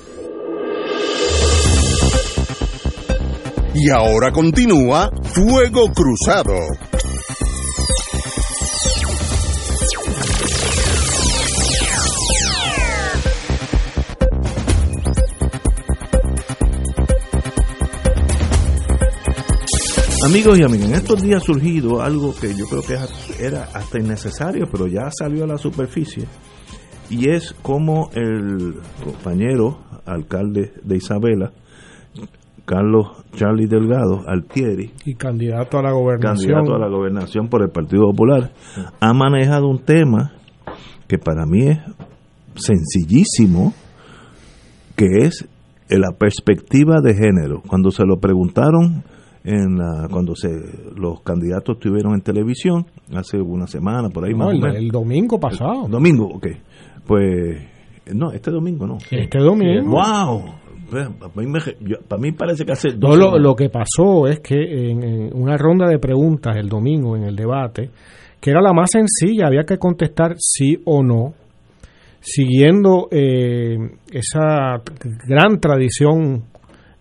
Speaker 6: Y ahora continúa Fuego Cruzado.
Speaker 1: Amigos y amigas, en estos días ha surgido algo que yo creo que era hasta innecesario, pero ya salió a la superficie, y es como el compañero alcalde de Isabela, Carlos Charlie Delgado Altieri,
Speaker 2: y candidato a la gobernación,
Speaker 1: candidato a la gobernación por el Partido Popular, ha manejado un tema que para mí es sencillísimo, que es la perspectiva de género. Cuando se lo preguntaron en la, cuando se los candidatos estuvieron en televisión hace una semana por ahí
Speaker 2: no,
Speaker 1: más
Speaker 2: el,
Speaker 1: o menos.
Speaker 2: el domingo pasado.
Speaker 1: El domingo, ok. Pues no, este domingo no.
Speaker 2: Este domingo.
Speaker 1: Wow. Para mí, me- yo- para mí parece que hace
Speaker 2: No, lo, que pasó es que en, en una ronda de preguntas el domingo en el debate, que era la más sencilla, había que contestar sí o no, siguiendo eh, esa gran tradición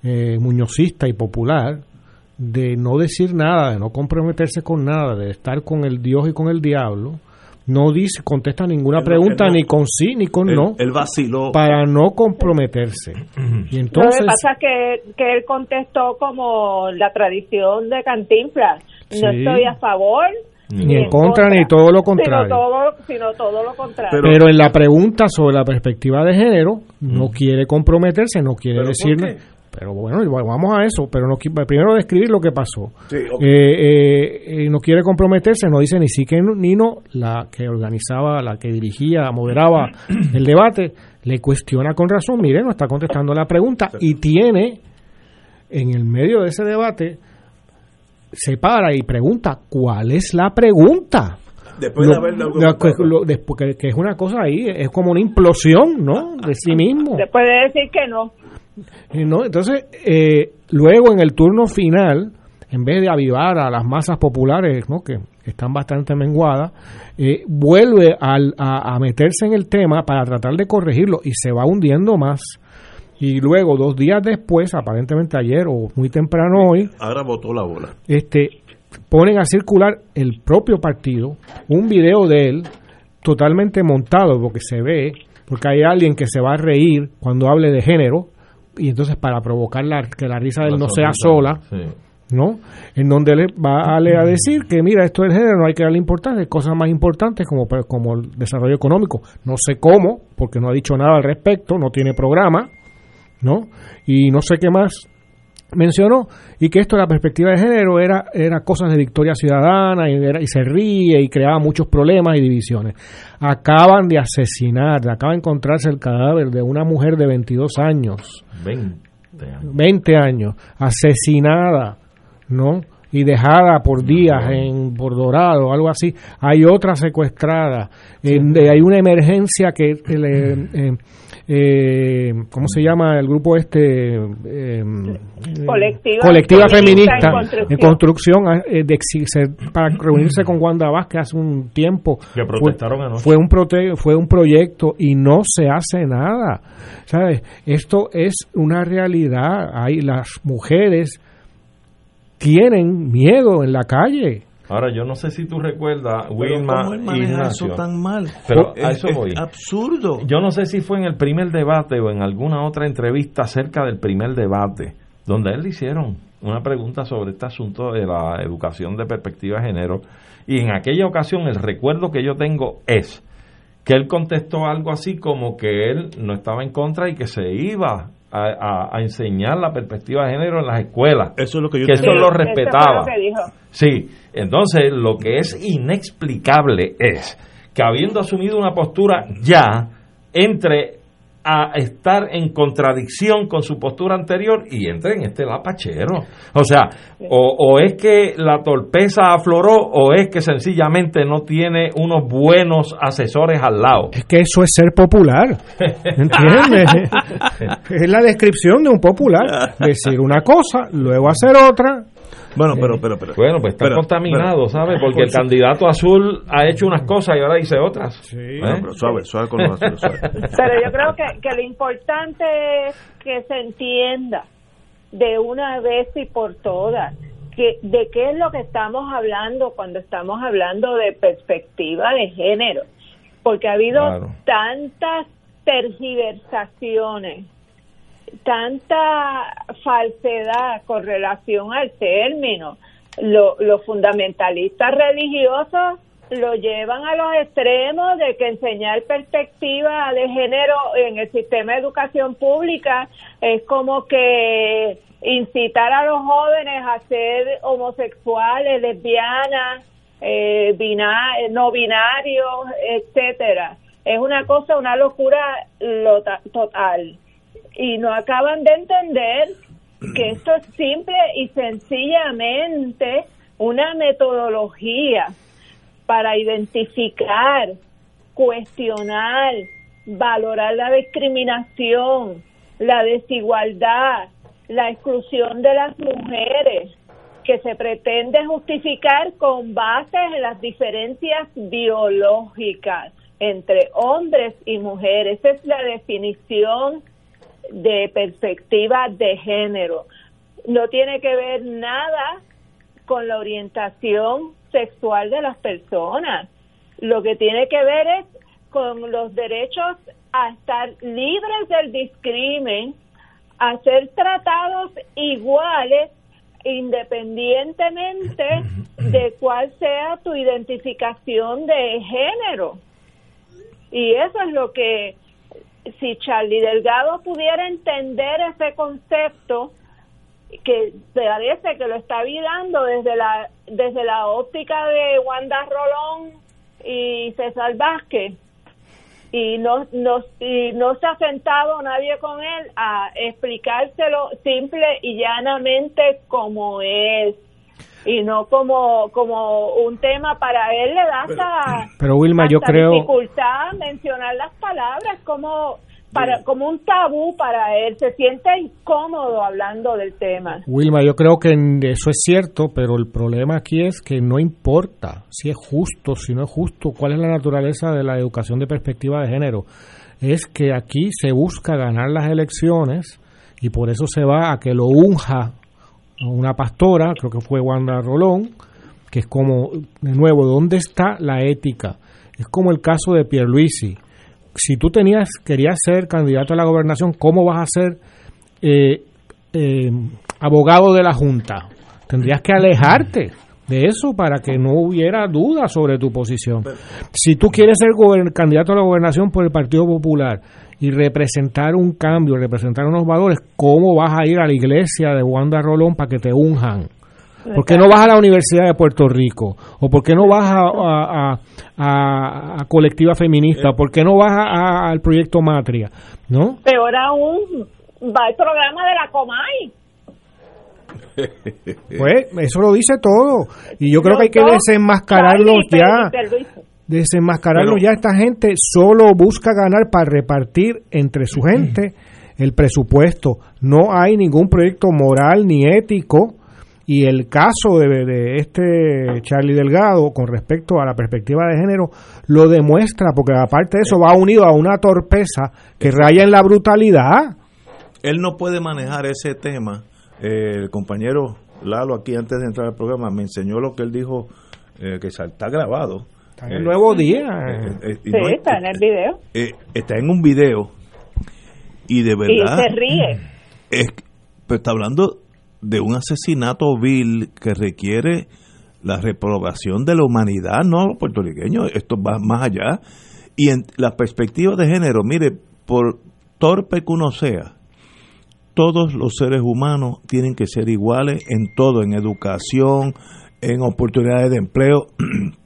Speaker 2: eh, muñozista y popular de no decir nada, de no comprometerse con nada, de estar con el Dios y con el diablo, no dice, contesta ninguna pregunta
Speaker 1: él no-
Speaker 2: ni con sí ni con
Speaker 1: Él-
Speaker 2: no,
Speaker 1: él vaciló.
Speaker 2: para no comprometerse. Y
Speaker 4: Lo
Speaker 2: entonces
Speaker 4: que pasa es que, que él contestó como la tradición de Cantinflas. No estoy a favor
Speaker 2: ni en contra ni todo lo contrario.
Speaker 4: Sino todo, sino todo lo contrario.
Speaker 2: Pero, en la pregunta sobre la perspectiva de género, no quiere comprometerse, no quiere
Speaker 1: ¿Pero
Speaker 2: decir.
Speaker 1: por qué?
Speaker 2: Pero bueno, igual, vamos a eso, pero primero describir lo que pasó.
Speaker 1: Sí.
Speaker 2: Eh, eh, eh, no quiere comprometerse, no dice ni sí que no- ni no, la que organizaba, la que dirigía, moderaba el debate, le cuestiona con razón, mire, no está contestando la pregunta y tiene en el medio de ese debate se para y pregunta, ¿cuál es la pregunta?
Speaker 1: Después de haberlo
Speaker 2: después que, que es una cosa ahí, es como una implosión, ¿no? De sí mismo.
Speaker 4: Después de decir que no.
Speaker 2: ¿No? Entonces, eh, luego en el turno final, en vez de avivar a las masas populares, ¿no? que, están bastante menguadas, eh, vuelve al, a, meterse en el tema para tratar de corregirlo y se va hundiendo más. Y luego, dos días después, aparentemente ayer o muy temprano hoy,
Speaker 1: ahora botó la bola.
Speaker 2: Este, ponen a circular el propio partido un video de él totalmente montado, porque se ve, porque hay alguien que se va a reír cuando hable de género, y entonces para provocar la, que la risa de él no sea sola, ¿no? En donde le va a, a decir que mira, esto del género no hay que darle importancia, hay cosas más importantes como, como el desarrollo económico. No sé cómo, porque no ha dicho nada al respecto, no tiene programa, ¿no? Y no sé qué más mencionó y que esto de la perspectiva de género era, era cosas de victoria ciudadana y, y, se ríe y creaba muchos problemas y divisiones. Acaban de asesinar, acaba de encontrarse el cadáver de una mujer de 22 años
Speaker 3: 20 años.
Speaker 2: 20 años, asesinada, ¿no? Y dejada por días en por Dorado, algo así. Hay otra secuestrada. hay una emergencia que eh, eh, ¿cómo se llama el grupo este?
Speaker 4: Eh, colectiva,
Speaker 2: colectiva feminista, en construcción, eh, de, para reunirse con Wanda Vázquez hace un tiempo.
Speaker 3: Que protestaron anoche.
Speaker 2: Fue un, fue un proyecto y no se hace nada. ¿Sabes? Esto es una realidad. Hay las mujeres tienen miedo en la calle.
Speaker 3: Ahora, yo no sé si tú recuerdas, Wilma
Speaker 1: eso tan mal?
Speaker 3: Pero a eso voy.
Speaker 1: absurdo.
Speaker 3: Yo no sé si fue en el primer debate o en alguna otra entrevista acerca del primer debate, donde él le hicieron una pregunta sobre este asunto de la educación de perspectiva de género. Y en aquella ocasión, el recuerdo que yo tengo es que él contestó algo así como que él no estaba en contra y que se iba a, enseñar la perspectiva de género en las escuelas.
Speaker 1: Eso es lo que yo
Speaker 3: que eso lo respetaba. Sí, entonces lo que es inexplicable es que habiendo asumido una postura ya entre a estar en contradicción con su postura anterior y entre en este lapachero. O sea, o, es que la torpeza afloró o es que sencillamente no tiene unos buenos asesores al lado.
Speaker 2: Es que eso es ser popular. ¿Entiendes? es la descripción de un popular. Decir una cosa, luego hacer otra,
Speaker 1: bueno, pero, pero, pero.
Speaker 3: Bueno, pues está contaminado, ¿sabes? Porque el candidato azul ha hecho unas cosas y ahora dice otras.
Speaker 1: Sí. ¿Eh? pero suave, suave con los azules,
Speaker 4: Pero yo creo que, que lo importante es que se entienda de una vez y por todas que, de qué es lo que estamos hablando cuando estamos hablando de perspectiva de género. Porque ha habido tantas tergiversaciones tanta falsedad con relación al término. los fundamentalistas religiosos lo llevan a los extremos de que enseñar perspectiva de género en el sistema de educación pública es como que incitar a los jóvenes a ser homosexuales, lesbianas, eh, no binarios, etcétera. Es una cosa, una locura total y no acaban de entender que esto es simple y sencillamente una metodología para identificar, cuestionar, valorar la discriminación, la desigualdad, la exclusión de las mujeres, que se pretende justificar con base en las diferencias biológicas entre hombres y mujeres. Esa es la definición de perspectiva de género. No tiene que ver nada con la orientación sexual de las personas. Lo que tiene que ver es con los derechos a estar libres del discrimen, a ser tratados iguales independientemente de cuál sea tu identificación de género. Y eso es lo que si Charlie Delgado pudiera entender ese concepto, que parece que lo está vidando desde la, desde la óptica de Wanda Rolón y César Vázquez, y no, no, y no se ha sentado nadie con él a explicárselo simple y llanamente como es y no como como un tema para él le da hasta,
Speaker 2: Pero Wilma, yo
Speaker 4: hasta
Speaker 2: creo-
Speaker 4: dificultad mencionar las palabras como para como un tabú para él. Se siente incómodo hablando del tema.
Speaker 2: Wilma, yo creo que eso es cierto, pero el problema aquí es que no importa si es justo, si no es justo, cuál es la naturaleza de la educación de perspectiva de género. Es que aquí se busca ganar las elecciones y por eso se va a que lo unja una pastora, creo que fue Wanda Rolón, que es como, de nuevo, ¿dónde está la ética? Es como el caso de Pierluisi. Si tú tenías, querías ser candidato a la gobernación, ¿cómo vas a ser eh, eh, abogado de la Junta? Tendrías que alejarte de eso para que no hubiera duda sobre tu posición. Si tú quieres ser candidato a la gobernación por el Partido Popular y representar un cambio, representar unos valores, ¿cómo vas a ir a la iglesia de Wanda Rolón para que te unjan? ¿Por qué no vas a la Universidad de Puerto Rico? ¿O por qué no vas a, a- a- a- a Colectiva Feminista? ¿Por qué no vas a- al Proyecto Matria? ¿No?
Speaker 4: peor aún va el programa de la Comay
Speaker 2: Pues eso lo dice todo. Y yo creo que hay que desenmascararlos ya.
Speaker 1: Pero-
Speaker 2: ya. Esta gente solo busca ganar para repartir entre su gente el presupuesto. No hay ningún proyecto moral ni ético. Y el caso de, de este Charlie Delgado con respecto a la perspectiva de género lo demuestra, porque aparte de eso va unido a una torpeza que raya en la brutalidad.
Speaker 1: Él no puede manejar ese tema. Eh, el compañero Lalo aquí antes de entrar al programa me enseñó lo que él dijo, eh, que está grabado.
Speaker 2: Está en el nuevo día.
Speaker 1: Eh, eh, y
Speaker 4: sí
Speaker 1: no es-
Speaker 4: está en el video
Speaker 1: eh, está en un video y de
Speaker 4: y
Speaker 1: verdad
Speaker 4: se ríe
Speaker 1: es, pero está hablando de un asesinato vil que requiere la reprobación de la humanidad, no los puertorriqueños, esto va más allá. Y en la perspectiva de género, mire, por torpe que uno sea, todos los seres humanos tienen que ser iguales en todo, en educación, en oportunidades de empleo.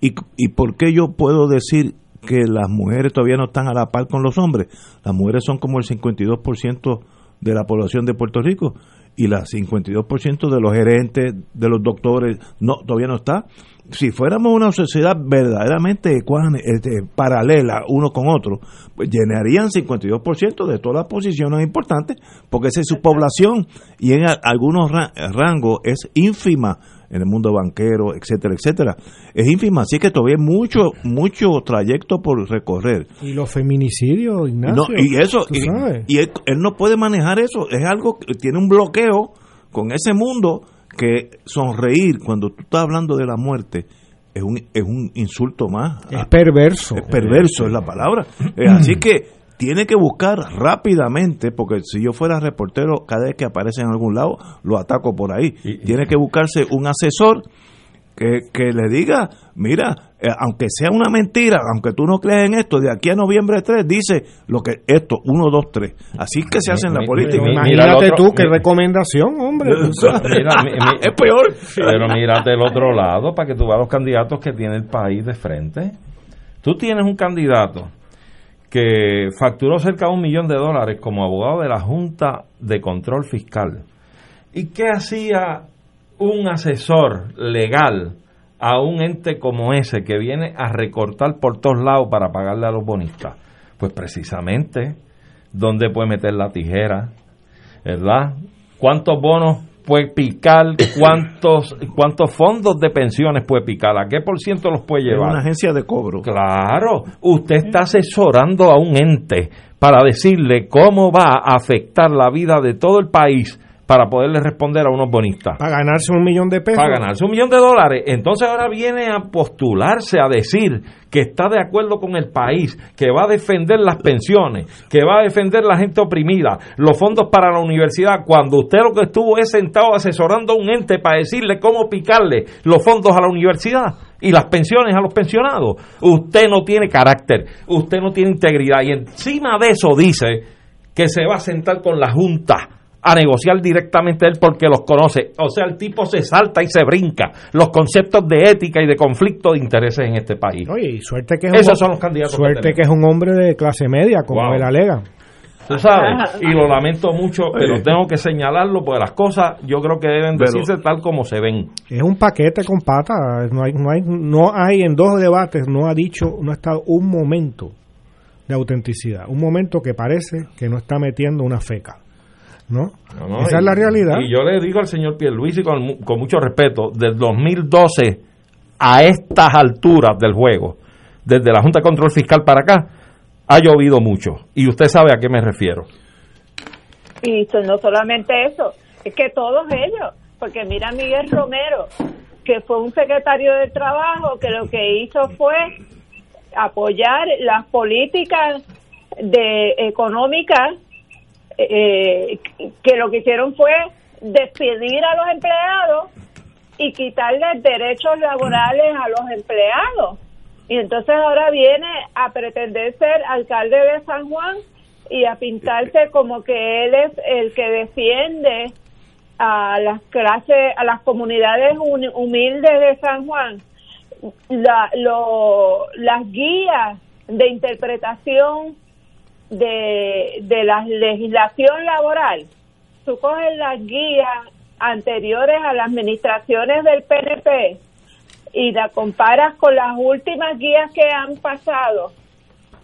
Speaker 1: ¿Y, ¿Y por qué yo puedo decir que las mujeres todavía no están a la par con los hombres? Las mujeres son como el 52% de la población de Puerto Rico y la 52% de los gerentes, de los doctores, no todavía no está. Si fuéramos una sociedad verdaderamente este, paralela uno con otro, pues llenarían 52% de todas las posiciones importantes, porque esa es su población y en algunos ra- rangos es ínfima en el mundo banquero, etcétera, etcétera. Es ínfima, así que todavía hay mucho, mucho trayecto por recorrer.
Speaker 2: Y los feminicidios, Ignacio.
Speaker 1: No, y eso, y, él, él no puede manejar eso, es algo que tiene un bloqueo con ese mundo que sonreír cuando tú estás hablando de la muerte es un, es un insulto más.
Speaker 2: Es perverso.
Speaker 1: Es perverso es la palabra. Así que tiene que buscar rápidamente, porque si yo fuera reportero, cada vez que aparece en algún lado, lo ataco por ahí. Tiene que buscarse un asesor que, que le diga, mira, eh, aunque sea una mentira, aunque tú no creas en esto, de aquí a noviembre 3 dice lo que esto, 1, 2, 3. Así que se hace en la
Speaker 3: Mi-
Speaker 1: política.
Speaker 3: mi-
Speaker 2: Imagínate
Speaker 3: mira el otro-
Speaker 2: tú qué
Speaker 3: mi-
Speaker 2: recomendación, hombre.
Speaker 3: Mira, mi- mi-
Speaker 1: es peor.
Speaker 3: Pero mírate el otro lado para que tú veas los candidatos que tiene el país de frente. Tú tienes un candidato que facturó cerca de un millón de dólares como abogado de la Junta de Control Fiscal. ¿Y qué hacía un asesor legal a un ente como ese que viene a recortar por todos lados para pagarle a los bonistas? Pues precisamente, ¿dónde puede meter la tijera? ¿Verdad? ¿Cuántos bonos puede picar? ¿Cuántos, cuántos fondos de pensiones puede picar? ¿A qué por ciento los puede
Speaker 1: Es
Speaker 3: llevar?
Speaker 1: una agencia de cobro.
Speaker 3: Claro, usted está asesorando a un ente para decirle cómo va a afectar la vida de todo el país para poderle responder a unos bonistas.
Speaker 2: Para ganarse un millón de pesos.
Speaker 3: Para ganarse un millón de dólares. Entonces ahora viene a postularse, a decir que está de acuerdo con el país, que va a defender las pensiones, que va a defender la gente oprimida, los fondos para la universidad, cuando usted lo que estuvo es sentado asesorando a un ente para decirle cómo picarle los fondos a la universidad y las pensiones a los pensionados. Usted no tiene carácter, usted no tiene integridad y encima de eso dice que se va a sentar con la Junta a negociar directamente él porque los conoce. O sea, el tipo se salta y se brinca los conceptos de ética y de conflicto de intereses en este país.
Speaker 2: Oye, y suerte que es
Speaker 3: Esos
Speaker 2: un,
Speaker 3: son los candidatos.
Speaker 2: Suerte que es un hombre de clase media, como
Speaker 3: Wow.
Speaker 2: él alega.
Speaker 3: Tú sabes, y lo lamento mucho, pero tengo que señalarlo porque las cosas yo creo que deben
Speaker 1: Pero-
Speaker 3: decirse tal como se ven.
Speaker 2: Es un paquete con patas. No hay, no hay, no hay en dos debates, no ha dicho, no ha estado un momento de autenticidad. Un momento que parece que no está metiendo una feca. ¿No?
Speaker 3: No, no,
Speaker 2: Esa
Speaker 3: y-
Speaker 2: es la realidad.
Speaker 3: Y yo le digo al señor Pierluisi con, con mucho respeto, del 2012 a estas alturas del juego, desde la Junta de Control Fiscal para acá, ha llovido mucho. Y usted sabe a qué me refiero.
Speaker 4: Y no solamente eso, es que todos ellos, porque mira a Miguel Romero, que fue un secretario de trabajo que lo que hizo fue apoyar las políticas de económicas eh, que lo que hicieron fue despedir a los empleados y quitarles derechos laborales a los empleados. Y entonces ahora viene a pretender ser alcalde de San Juan y a pintarse como que él es el que defiende a las clases, a las comunidades uni- humildes de San Juan. La, lo- las guías de interpretación de, de la legislación laboral, tú coges las guías anteriores a las administraciones del PNP y la comparas con las últimas guías que han pasado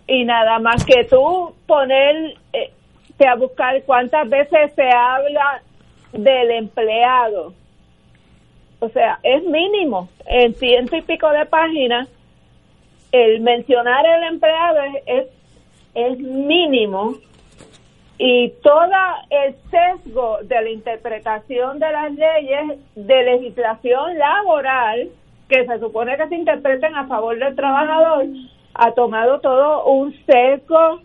Speaker 4: y nada más que tú poner eh, te a buscar cuántas veces se habla del empleado. O sea es mínimo. En ciento y pico de páginas el mencionar el empleado es, es, es mínimo y todo el sesgo de la interpretación de las leyes de legislación laboral que se supone que se interpreten a favor del trabajador ha tomado todo un sesgo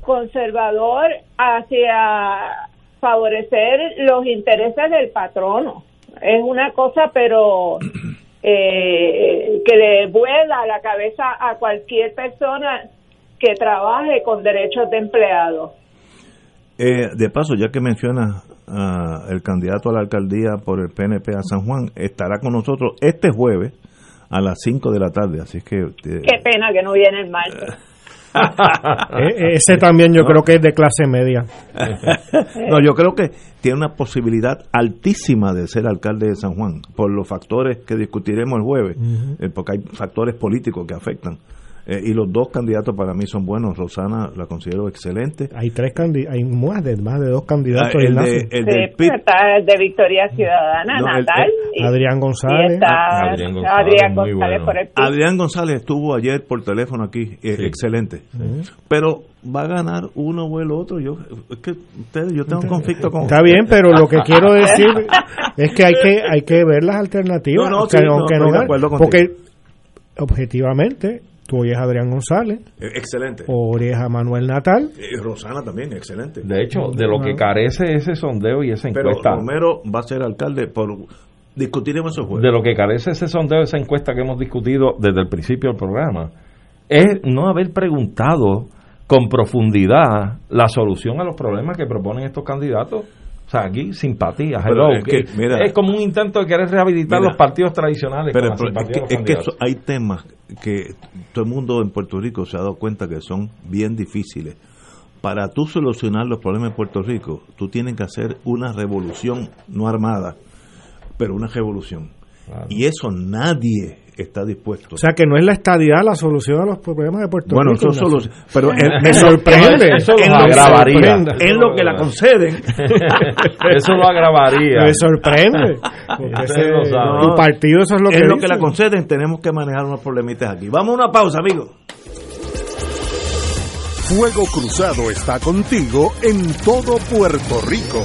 Speaker 4: conservador hacia favorecer los intereses del patrono. Es una cosa, pero eh, que le vuela la cabeza a cualquier persona que trabaje con derechos de empleado.
Speaker 1: Eh, de paso, ya que menciona ah, el candidato a la alcaldía por el PNP a San Juan, estará con nosotros este jueves a las 5 de la tarde, así que... eh,
Speaker 4: Qué pena que no viene el martes.
Speaker 2: E- ese también yo creo que es de clase media.
Speaker 1: no, yo creo que tiene una posibilidad altísima de ser alcalde de San Juan, por los factores que discutiremos el jueves, eh, porque hay factores políticos que afectan. Eh, y los dos candidatos para mí son buenos. Rosana la considero excelente.
Speaker 2: Hay tres hay más de, más de dos candidatos.
Speaker 1: Ah, el de- el
Speaker 4: Sí, está el de Victoria Ciudadana,
Speaker 1: No,
Speaker 4: Natal.
Speaker 1: el-
Speaker 4: y-
Speaker 2: Adrián
Speaker 4: y
Speaker 2: González.
Speaker 4: está
Speaker 3: Ah, Adrián González,
Speaker 4: Adrián González
Speaker 3: bueno.
Speaker 4: por el PIB.
Speaker 1: Adrián González estuvo ayer por teléfono aquí, eh, excelente. Pero va a ganar uno o el otro. Yo, es que ustedes, yo tengo un conflicto con.
Speaker 2: Está bien, pero lo que quiero decir es que hay que hay que ver las alternativas.
Speaker 1: No, no, sí, no,
Speaker 2: aunque
Speaker 1: de contigo.
Speaker 2: porque objetivamente tú oyes a Adrián González
Speaker 1: Eh, Excelente.
Speaker 2: o oyes a Manuel Natal.
Speaker 1: Eh, Rosana también, excelente.
Speaker 3: De hecho, de lo que carece ese sondeo y esa
Speaker 1: Pero
Speaker 3: encuesta,
Speaker 1: Romero va a ser alcalde por. Discutiremos eso jueves.
Speaker 3: de lo que carece ese sondeo, esa encuesta que hemos discutido desde el principio del programa, es no haber preguntado con profundidad la solución a los problemas que proponen estos candidatos. Sea, aquí simpatía,
Speaker 1: Pero
Speaker 3: hello,
Speaker 1: es que, mira-
Speaker 3: es como un intento de querer rehabilitar
Speaker 1: Mira,
Speaker 3: los partidos tradicionales
Speaker 1: Pero
Speaker 3: con
Speaker 1: pro- es que, es que eso- hay temas que todo el mundo en Puerto Rico se ha dado cuenta que son bien difíciles. Para tú solucionar los problemas de Puerto Rico, tú tienes que hacer una revolución, no armada, pero una revolución. Y eso nadie está dispuesto.
Speaker 2: O sea, que no es la estadidad la solución a los problemas de Puerto
Speaker 1: bueno,
Speaker 2: Rico.
Speaker 1: eso solo,
Speaker 2: Ignacio.
Speaker 1: pero en-
Speaker 2: me
Speaker 1: en-
Speaker 2: sorprende.
Speaker 3: Eso
Speaker 1: en
Speaker 3: lo agravaría.
Speaker 1: en lo que la conceden.
Speaker 3: Eso lo agravaría.
Speaker 2: Me sorprende. Ese- tu partido eso es lo que
Speaker 1: en lo
Speaker 2: dice.
Speaker 1: que la conceden tenemos que manejar unos problemitas aquí. Vamos a una pausa, amigos.
Speaker 6: Fuego Cruzado está contigo en todo Puerto Rico.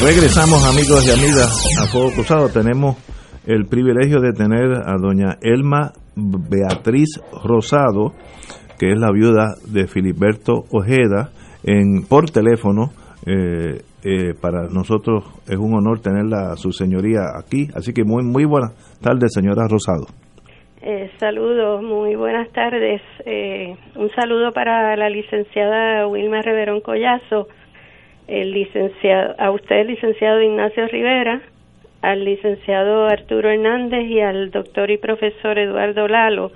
Speaker 1: Regresamos amigos y amigas a Fuego Cruzado. Tenemos el privilegio de tener a doña Elma Beatriz Rosado, que es la viuda de Filiberto Ojeda, en, por teléfono. Eh, eh, para nosotros es un honor tenerla, su señoría, aquí. Así que muy, muy buenas tardes, señora Rosado.
Speaker 9: Eh, saludos, muy buenas tardes. Eh, un saludo para la licenciada Wilma Reverón Collazo, el licenciado, a usted, licenciado Ignacio Rivera, al licenciado Arturo Hernández y al doctor y profesor Eduardo Lalo.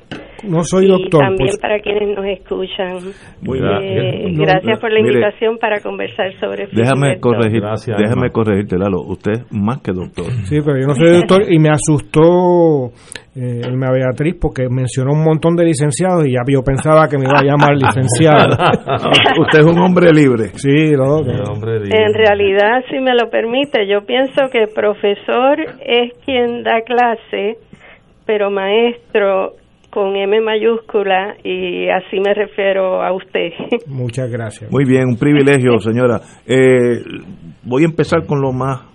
Speaker 2: No soy
Speaker 9: y
Speaker 2: doctor.
Speaker 9: también
Speaker 2: pues.
Speaker 9: para quienes nos escuchan.
Speaker 1: Muy
Speaker 9: Eh,
Speaker 1: bien.
Speaker 9: gracias por la
Speaker 1: Mire,
Speaker 9: invitación para conversar sobre
Speaker 1: Déjame
Speaker 9: Filiberto.
Speaker 1: corregir,
Speaker 3: Gracias,
Speaker 1: déjame corregirte, Lalo. Usted es más que doctor.
Speaker 2: Sí, pero yo no soy doctor y me asustó eh, Elma Beatriz porque mencionó un montón de licenciados y ya yo pensaba que me iba a llamar licenciado.
Speaker 1: Usted es un hombre libre.
Speaker 2: Sí, lo,
Speaker 9: En realidad, si me lo permite, yo pienso que profesor es quien da clase, pero maestro con M mayúscula y así me refiero a usted.
Speaker 2: Muchas gracias.
Speaker 1: Muy bien, un privilegio, señora. Eh, voy a empezar con lo más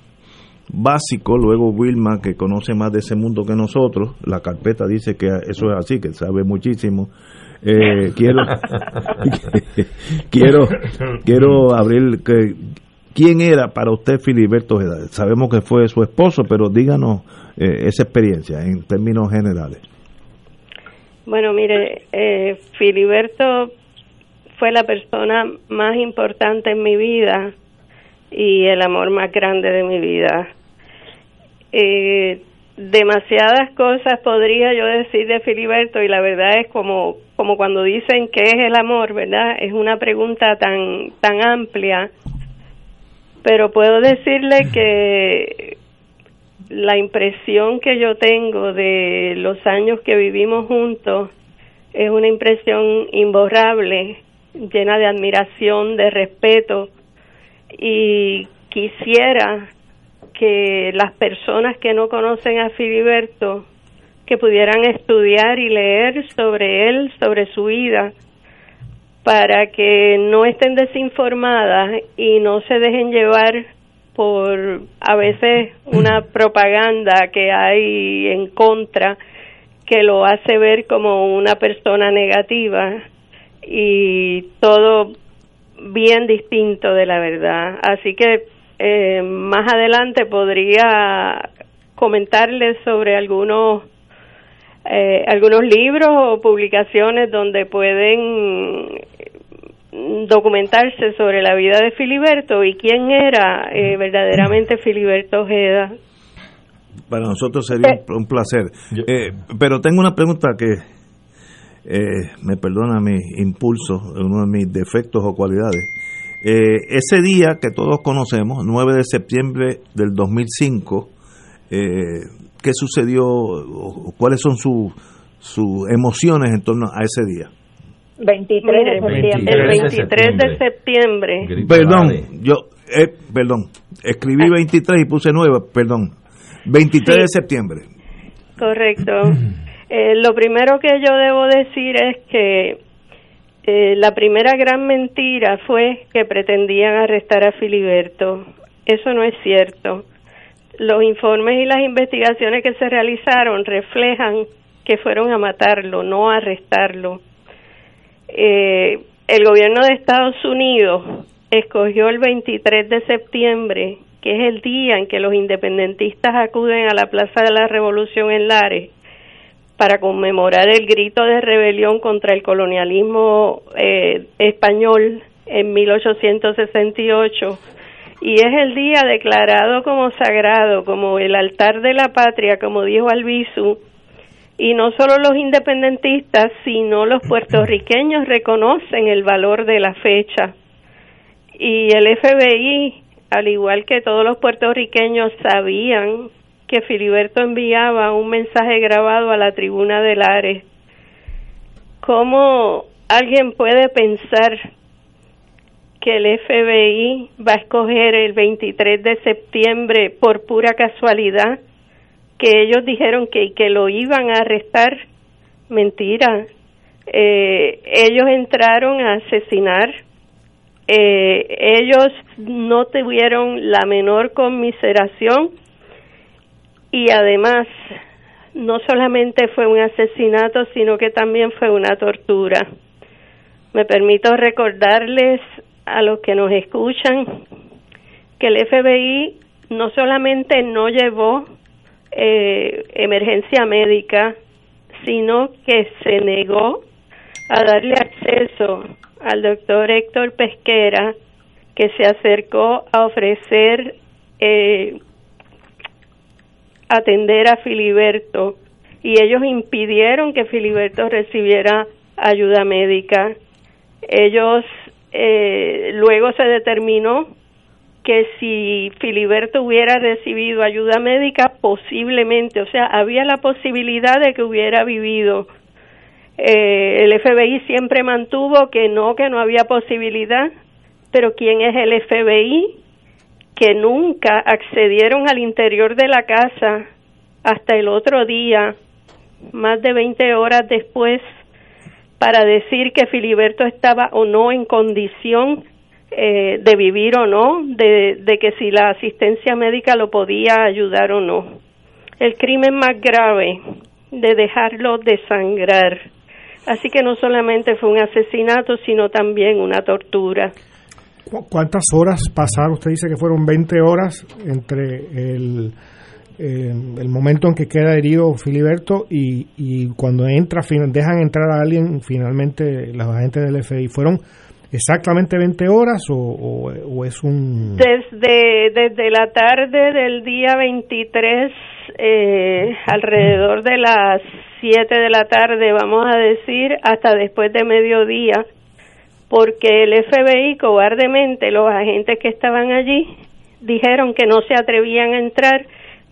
Speaker 1: básico, luego Wilma, que conoce más de ese mundo que nosotros, la carpeta dice que eso es así, que sabe muchísimo. Eh, quiero, quiero, quiero abrir que quién era para usted Filiberto Ojeda. Sabemos que fue su esposo, pero díganos eh, esa experiencia en términos generales.
Speaker 9: Bueno, mire, eh, Filiberto fue la persona más importante en mi vida y el amor más grande de mi vida. Eh, demasiadas cosas podría yo decir de Filiberto y la verdad es como como cuando dicen qué es el amor, ¿verdad? Es una pregunta tan tan amplia, pero puedo decirle que la impresión que yo tengo de los años que vivimos juntos es una impresión imborrable, llena de admiración, de respeto y quisiera que las personas que no conocen a Filiberto que pudieran estudiar y leer sobre él, sobre su vida, para que no estén desinformadas y no se dejen llevar por a veces una propaganda que hay en contra que lo hace ver como una persona negativa y todo bien distinto de la verdad. Así que eh, más adelante podría comentarles sobre algunos eh, algunos libros o publicaciones donde pueden documentarse sobre la vida de Filiberto y quién era eh, verdaderamente Filiberto Ojeda.
Speaker 1: Para nosotros sería un, un placer. Eh, pero tengo una pregunta que eh, me perdona mi impulso, uno de mis defectos o cualidades. Eh, ese día que todos conocemos, 9 de septiembre del 2005, eh, ¿qué sucedió? o ¿Cuáles son sus sus emociones en torno a ese día?
Speaker 4: 23 de septiembre.
Speaker 9: El 23 de septiembre.
Speaker 1: Perdón, yo, eh, perdón, escribí 23 y puse 9, perdón. 23
Speaker 9: Sí.
Speaker 1: de septiembre.
Speaker 9: Correcto. Eh, lo primero que yo debo decir es que eh, la primera gran mentira fue que pretendían arrestar a Filiberto. Eso no es cierto. Los informes y las investigaciones que se realizaron reflejan que fueron a matarlo, no a arrestarlo. Eh, el gobierno de Estados Unidos escogió el 23 de septiembre, que es el día en que los independentistas acuden a la Plaza de la Revolución en Lares para conmemorar el grito de rebelión contra el colonialismo eh, español en 1868 y es el día declarado como sagrado, como el altar de la patria, como dijo Albizu, y no solo los independentistas, sino los puertorriqueños reconocen el valor de la fecha. Y el FBI, al igual que todos los puertorriqueños, sabían que Filiberto enviaba un mensaje grabado a la tribuna de Lares. ¿Cómo alguien puede pensar que el FBI va a escoger el 23 de septiembre por pura casualidad? que ellos dijeron que, que lo iban a arrestar. Mentira. Eh, ellos entraron a asesinar. Eh, ellos no tuvieron la menor conmiseración y además no solamente fue un asesinato, sino que también fue una tortura. Me permito recordarles a los que nos escuchan que el FBI no solamente no llevó eh, emergencia médica, sino que se negó a darle acceso al doctor Héctor Pesquera, que se acercó a ofrecer eh, atender a Filiberto y ellos impidieron que Filiberto recibiera ayuda médica. Ellos eh, luego se determinó que si Filiberto hubiera recibido ayuda médica, posiblemente, o sea, había la posibilidad de que hubiera vivido. Eh, el FBI siempre mantuvo que no, que no había posibilidad, pero ¿quién es el FBI? Que nunca accedieron al interior de la casa hasta el otro día, más de 20 horas después, para decir que Filiberto estaba o no en condición eh, de vivir o no, de, de que si la asistencia médica lo podía ayudar o no. El crimen más grave de dejarlo desangrar. Así que no solamente fue un asesinato, sino también una tortura.
Speaker 2: ¿Cu- ¿Cuántas horas pasaron? Usted dice que fueron 20 horas entre el, eh, el momento en que queda herido Filiberto y, y cuando entra, dejan entrar a alguien, finalmente los agentes del FBI. ¿Fueron exactamente 20 horas o, o- o es un...?
Speaker 9: Desde, desde la tarde del día 23, eh, alrededor de las 7 de la tarde, vamos a decir, hasta después de mediodía, porque el FBI cobardemente, los agentes que estaban allí, dijeron que no se atrevían a entrar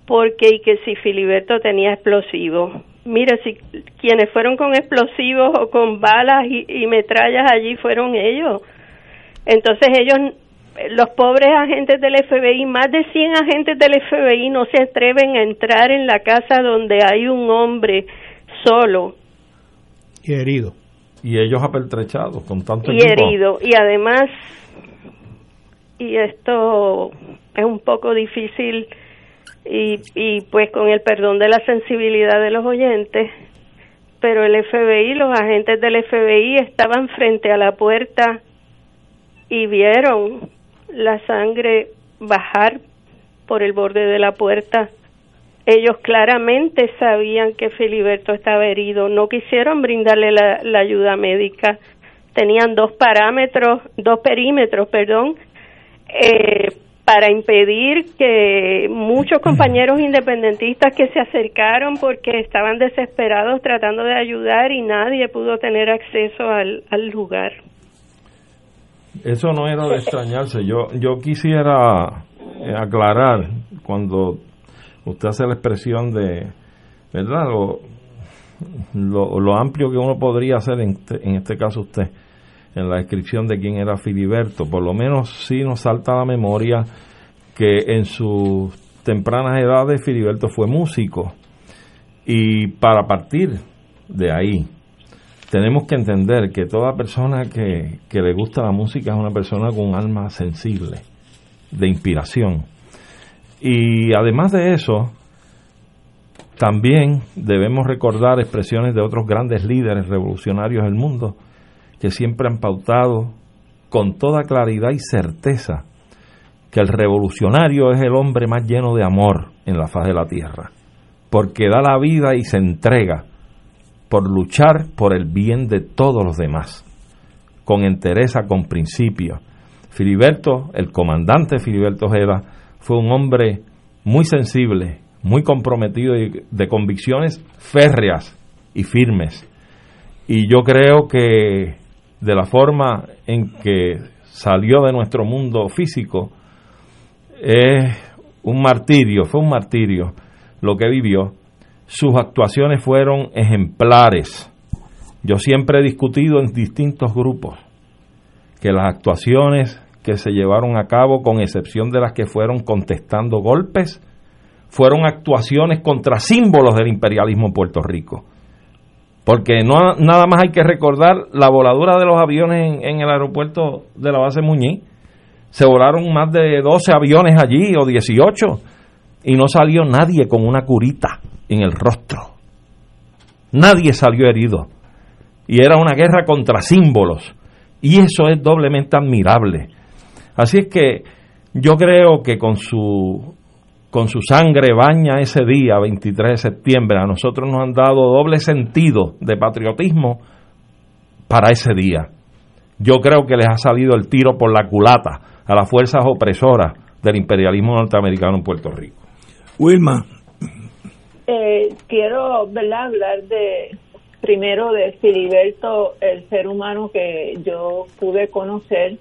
Speaker 9: porque y que si Filiberto tenía explosivos. Mire, si quienes fueron con explosivos o con balas y, y metrallas allí fueron ellos. Entonces ellos, los pobres agentes del FBI, más de 100 agentes del FBI no se atreven a entrar en la casa donde hay un hombre solo
Speaker 2: Y herido.
Speaker 3: Y ellos apertrechados con tanto
Speaker 9: y
Speaker 3: equipo.
Speaker 9: herido. Y además, y esto es un poco difícil y, y pues con el perdón de la sensibilidad de los oyentes, pero el FBI, los agentes del FBI estaban frente a la puerta y vieron la sangre bajar por el borde de la puerta. Ellos claramente sabían que Filiberto estaba herido, no quisieron brindarle la, ayuda médica. Tenían dos parámetros, dos perímetros, perdón, eh, para impedir que muchos compañeros independentistas que se acercaron porque estaban desesperados tratando de ayudar y nadie pudo tener acceso al, al lugar.
Speaker 3: Eso no era de extrañarse. Yo, yo quisiera eh, aclarar cuando usted hace la expresión de, ¿verdad? Lo, lo, amplio que uno podría hacer, en, en este caso usted, en la descripción de quién era Filiberto. Por lo menos sí nos salta a la memoria que en sus tempranas edades Filiberto fue músico. Y para partir de ahí, tenemos que entender que toda persona que, que le gusta la música es una persona con un alma sensible, de inspiración. Y además de eso, también debemos recordar expresiones de otros grandes líderes revolucionarios del mundo que siempre han pautado con toda claridad y certeza que el revolucionario es el hombre más lleno de amor en la faz de la tierra, porque da la vida y se entrega por luchar por el bien de todos los demás, con entereza, con principio. Filiberto, el comandante Filiberto Ojeda, fue un hombre muy sensible, muy comprometido y de convicciones férreas y firmes. Y yo creo que de la forma en que salió de nuestro mundo físico, es un martirio, fue un martirio lo que vivió. Sus actuaciones fueron ejemplares. Yo siempre he discutido en distintos grupos que las actuaciones que se llevaron a cabo, con excepción de las que fueron contestando golpes, fueron actuaciones contra símbolos del imperialismo en Puerto Rico. Porque no nada más hay que recordar la voladura de los aviones en, en el aeropuerto de la base Muñiz, se volaron más de 12 aviones allí o 18 y no salió nadie con una curita en el rostro. Nadie salió herido. Y era una guerra contra símbolos. Y eso es doblemente admirable. Así es que yo creo que con su con su sangre baña ese día, 23 de septiembre, a nosotros nos han dado doble sentido de patriotismo para ese día. Yo creo que les ha salido el tiro por la culata a las fuerzas opresoras del imperialismo norteamericano en Puerto Rico.
Speaker 4: Wilma. Eh, quiero hablar de primero de Filiberto, el ser humano que yo pude conocer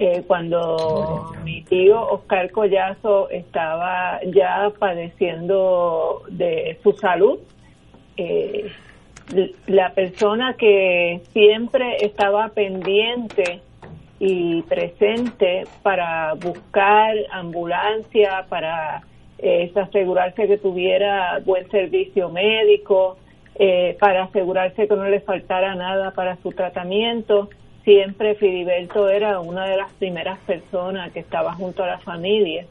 Speaker 4: eh, cuando mi tío Oscar Collazo estaba ya padeciendo de su salud. Eh, la persona que siempre estaba pendiente y presente para buscar ambulancia, para eh, asegurarse que tuviera buen servicio médico, eh, para asegurarse que no le faltara nada para su tratamiento. Siempre Filiberto era una de las primeras personas que estaba junto a la familia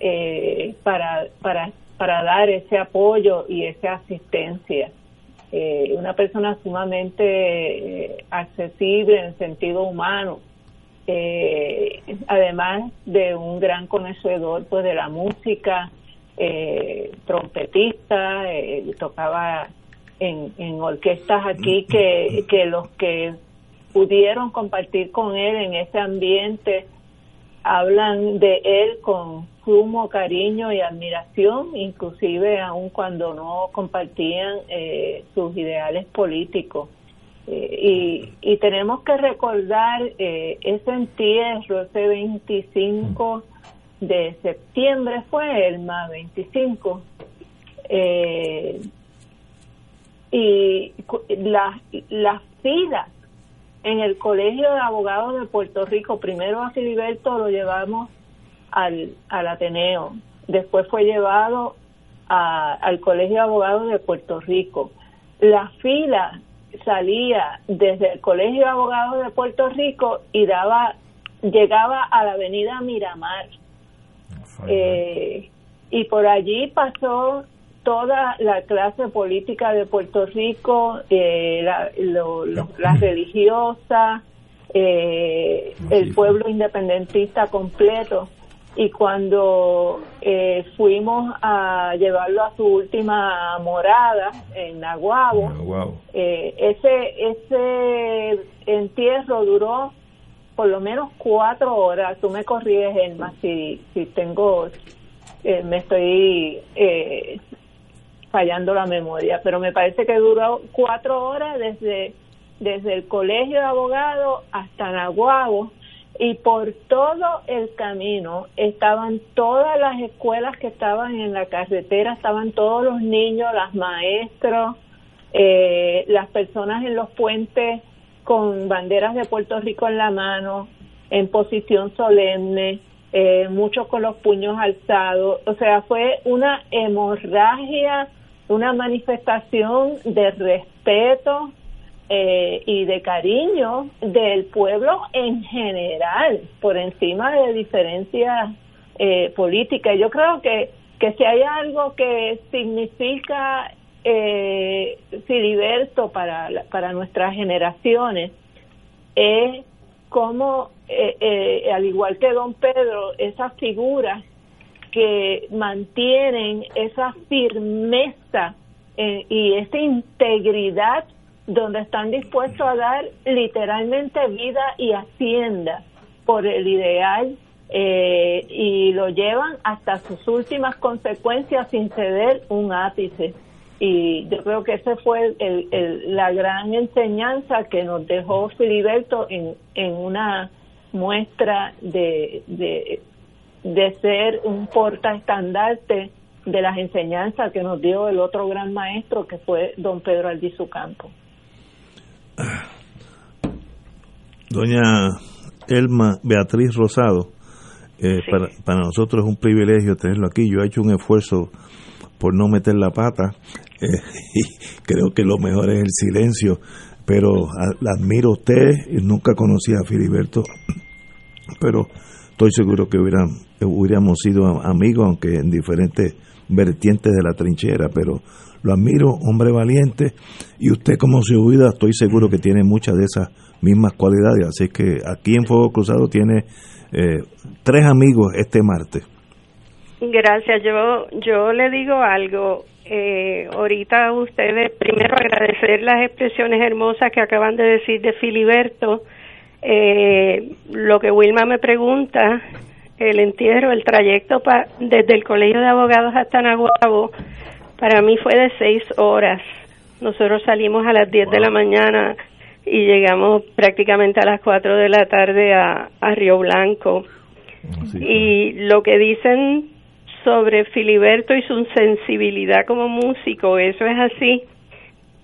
Speaker 4: eh, para, para, para dar ese apoyo y esa asistencia. una persona sumamente accesible en sentido humano, eh, además de un gran conocedor pues de la música, eh, trompetista, eh, tocaba en, en, orquestas aquí que, que los que pudieron compartir con él en ese ambiente hablan de él con sumo cariño y admiración, inclusive aun cuando no compartían eh, sus ideales políticos. Eh, y, tenemos que recordar eh, ese entierro, ese 25 de septiembre fue el más 25. Eh, y las la filas en el Colegio de Abogados de Puerto Rico, primero a Filiberto lo llevamos al, al Ateneo, después fue llevado al Colegio de Abogados de Puerto Rico. La fila salía desde el Colegio de Abogados de Puerto Rico y daba llegaba a la avenida Miramar. Eh, y por allí pasó toda la clase política de Puerto Rico, eh, la, lo, la religiosa, eh, el pueblo independentista completo. Y cuando eh, fuimos a llevarlo a su última morada en Naguabo, eh, ese ese entierro duró por lo menos cuatro horas. Tú me corriges, más si, si tengo, eh, me estoy eh, fallando la memoria, pero me parece que duró cuatro horas desde, desde el colegio de abogados hasta Naguabo y por todo el camino estaban todas las escuelas que estaban en la carretera, estaban todos los niños, las maestros, eh, las personas en los puentes con banderas de Puerto Rico en la mano, en posición solemne, eh, muchos con los puños alzados, o sea, fue una hemorragia, una manifestación de respeto, eh, y de cariño del pueblo en general, por encima de diferencias eh, políticas. Yo creo que, que si hay algo que significa eh, Filiberto para, para nuestras generaciones, es como, eh, al igual que don Pedro, esas figuras que mantienen esa firmeza y esa integridad donde están dispuestos a dar literalmente vida y hacienda por el ideal eh, y lo llevan hasta sus últimas consecuencias sin ceder un ápice. Y yo creo que esa fue el, la gran enseñanza que nos dejó Filiberto en, en una muestra de, de, de ser un portaestandarte de las enseñanzas que nos dio el otro gran maestro que fue don Pedro Albizu Campo.
Speaker 1: Doña Elma Beatriz Rosado, eh, para, para, nosotros es un privilegio tenerlo aquí. Yo he hecho un esfuerzo por no meter la pata eh, y creo que lo mejor es el silencio, pero la admiro a usted nunca conocí a Filiberto, pero estoy seguro que hubieran, hubiéramos sido amigos, aunque en diferentes vertientes de la trinchera, pero lo admiro, hombre valiente, y usted como vida estoy seguro que tiene muchas de esas mismas cualidades, así que aquí en Fuego Cruzado tiene eh, tres amigos este martes.
Speaker 9: Gracias, yo, yo le digo algo, eh, ahorita ustedes, primero agradecer las expresiones hermosas que acaban de decir de Filiberto, eh, lo que Wilma me pregunta, el entierro, el trayecto pa, desde el Colegio de Abogados hasta Nahuabo, para mí fue de seis horas. Nosotros salimos a las diez de la mañana y llegamos prácticamente a las cuatro de la tarde a, a Río Blanco. y lo que dicen sobre Filiberto y su sensibilidad como músico, eso es así.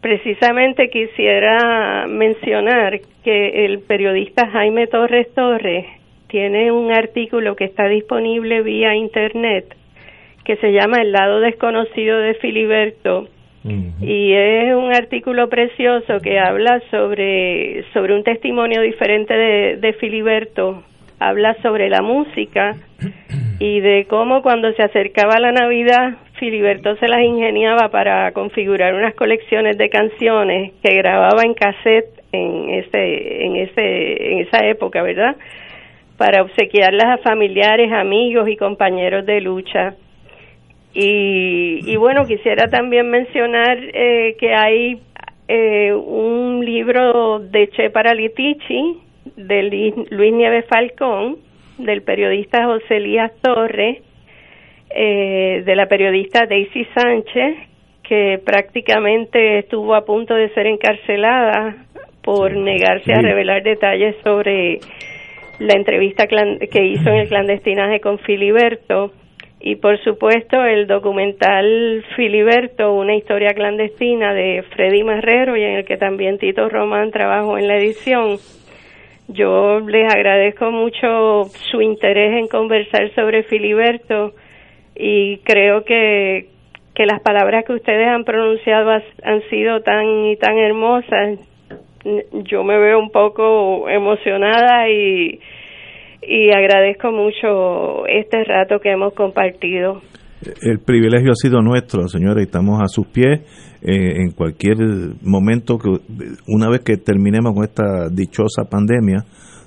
Speaker 9: Precisamente quisiera mencionar que el periodista Jaime Torres Torres tiene un artículo que está disponible vía internet que se llama El lado desconocido de Filiberto. Y es un artículo precioso que habla sobre, sobre un testimonio diferente de, de Filiberto. Habla sobre la música y de cómo cuando se acercaba la Navidad, Filiberto se las ingeniaba para configurar unas colecciones de canciones que grababa en cassette en ese, en ese, en esa época, ¿verdad? Para obsequiarlas a familiares, amigos y compañeros de lucha. Y, y bueno, quisiera también mencionar eh, que hay eh, un libro de Che Paralitici, de Luis Nieves Falcón, del periodista José Elías Torres, eh, de la periodista Daisy Sánchez, que prácticamente estuvo a punto de ser encarcelada por negarse a revelar detalles sobre la entrevista que hizo en el clandestinaje con Filiberto y por supuesto el documental Filiberto, una historia clandestina de Freddy Marrero y en el que también Tito Román trabajó en la edición. Yo les agradezco mucho su interés en conversar sobre Filiberto y creo que, que las palabras que ustedes han pronunciado han sido tan y tan hermosas. Yo me veo un poco emocionada y, y agradezco mucho este rato que hemos compartido.
Speaker 1: El privilegio ha sido nuestro, señora, y estamos a sus pies eh, en cualquier momento que una vez que terminemos con esta dichosa pandemia,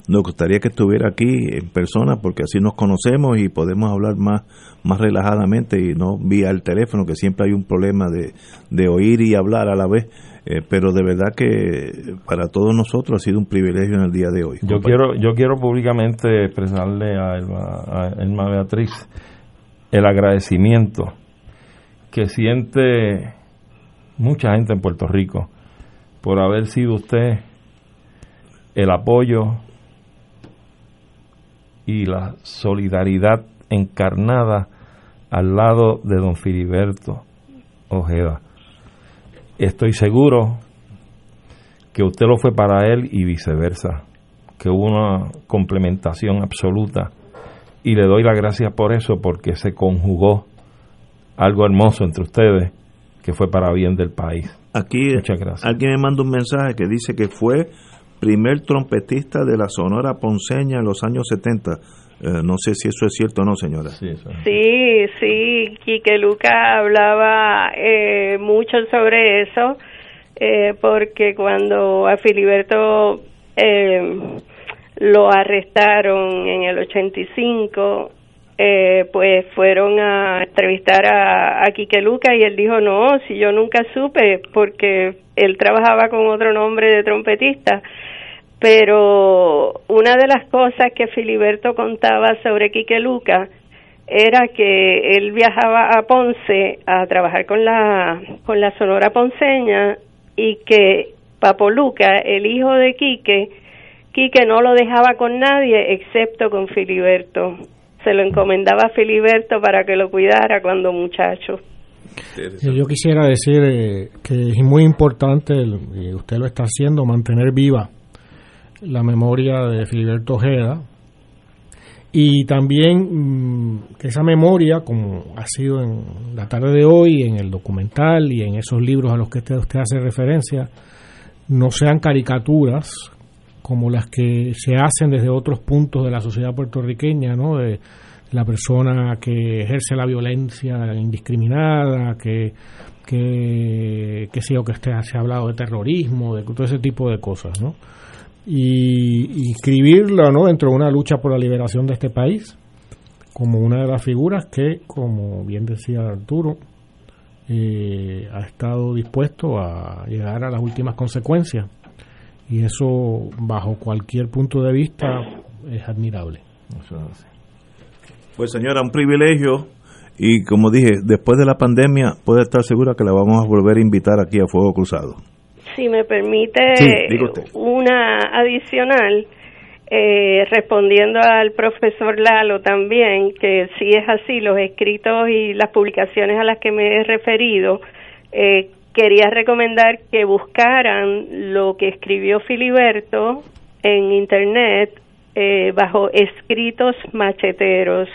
Speaker 1: nos gustaría que estuviera aquí en persona porque así nos conocemos y podemos hablar más más relajadamente y no vía el teléfono que siempre hay un problema de, de oír y hablar a la vez eh, pero de verdad que para todos nosotros ha sido un privilegio en el día de hoy.
Speaker 3: Yo quiero yo quiero públicamente expresarle a Elma, Beatriz el agradecimiento que siente mucha gente en Puerto Rico por haber sido usted el apoyo y la solidaridad encarnada al lado de don Filiberto Ojeda estoy seguro que usted lo fue para él y viceversa, que hubo una complementación absoluta. Y le doy las gracias por eso, porque se conjugó algo hermoso entre ustedes que fue para bien del país.
Speaker 1: Aquí
Speaker 3: Muchas gracias.
Speaker 1: alguien me manda un mensaje que dice que fue primer trompetista de la Sonora Ponceña en los años 70 eh, no sé si eso es cierto o no, señora.
Speaker 9: Sí, sí, sí Quique Luca hablaba eh, mucho sobre eso, eh, porque cuando a Filiberto lo arrestaron en el 85, pues fueron a entrevistar a, a Quique Luca y él dijo, no, si yo nunca supe, porque él trabajaba con otro nombre de trompetista pero una de las cosas que Filiberto contaba sobre Quique Luca era que él viajaba a Ponce a trabajar con la con la Sonora Ponceña y que Papo Luca, el hijo de Quique, Quique no lo dejaba con nadie excepto con Filiberto. Se lo encomendaba a Filiberto para que lo cuidara cuando muchacho.
Speaker 2: Yo quisiera decir eh, que es muy importante, y usted lo está haciendo, mantener viva la memoria de Filiberto Ojeda y también mm, que esa memoria, como ha sido en la tarde de hoy, en el documental y en esos libros a los que usted, usted hace referencia, no sean caricaturas como las que se hacen desde otros puntos de la sociedad puertorriqueña, ¿no? De la persona que ejerce la violencia indiscriminada, que que, que, que se ha hablado de terrorismo, de todo ese tipo de cosas, ¿no? Y inscribirlo ¿no? dentro de una lucha por la liberación de este país como una de las figuras que, como bien decía Arturo, eh, ha estado dispuesto a llegar a las últimas consecuencias. Y eso, bajo cualquier punto de vista, es admirable.
Speaker 1: Pues señora, un privilegio y como dije, después de la pandemia puede estar segura que la vamos a volver a invitar aquí a Fuego Cruzado
Speaker 9: si me permite una adicional, eh, respondiendo al profesor Lalo también, que si es así, los escritos y las publicaciones a las que me he referido, eh, quería recomendar que buscaran lo que escribió Filiberto en Internet eh, bajo Escritos Macheteros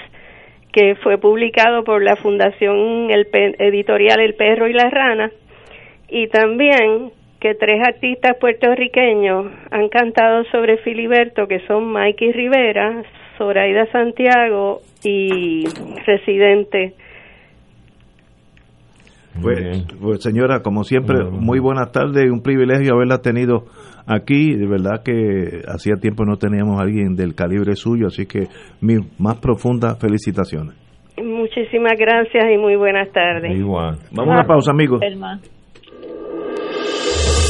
Speaker 9: que fue publicado por la Fundación el Editorial El Perro y la Rana, y también que tres artistas puertorriqueños han cantado sobre Filiberto, que son Mikey Rivera, Zoraida Santiago y Residente.
Speaker 1: Pues, pues, señora, como siempre, muy buenas tardes y un privilegio haberla tenido aquí. De verdad que hacía tiempo no teníamos a alguien del calibre suyo, así que mis más profundas felicitaciones.
Speaker 9: Muchísimas gracias y muy buenas tardes.
Speaker 1: Igual. Vamos a una pausa, amigos.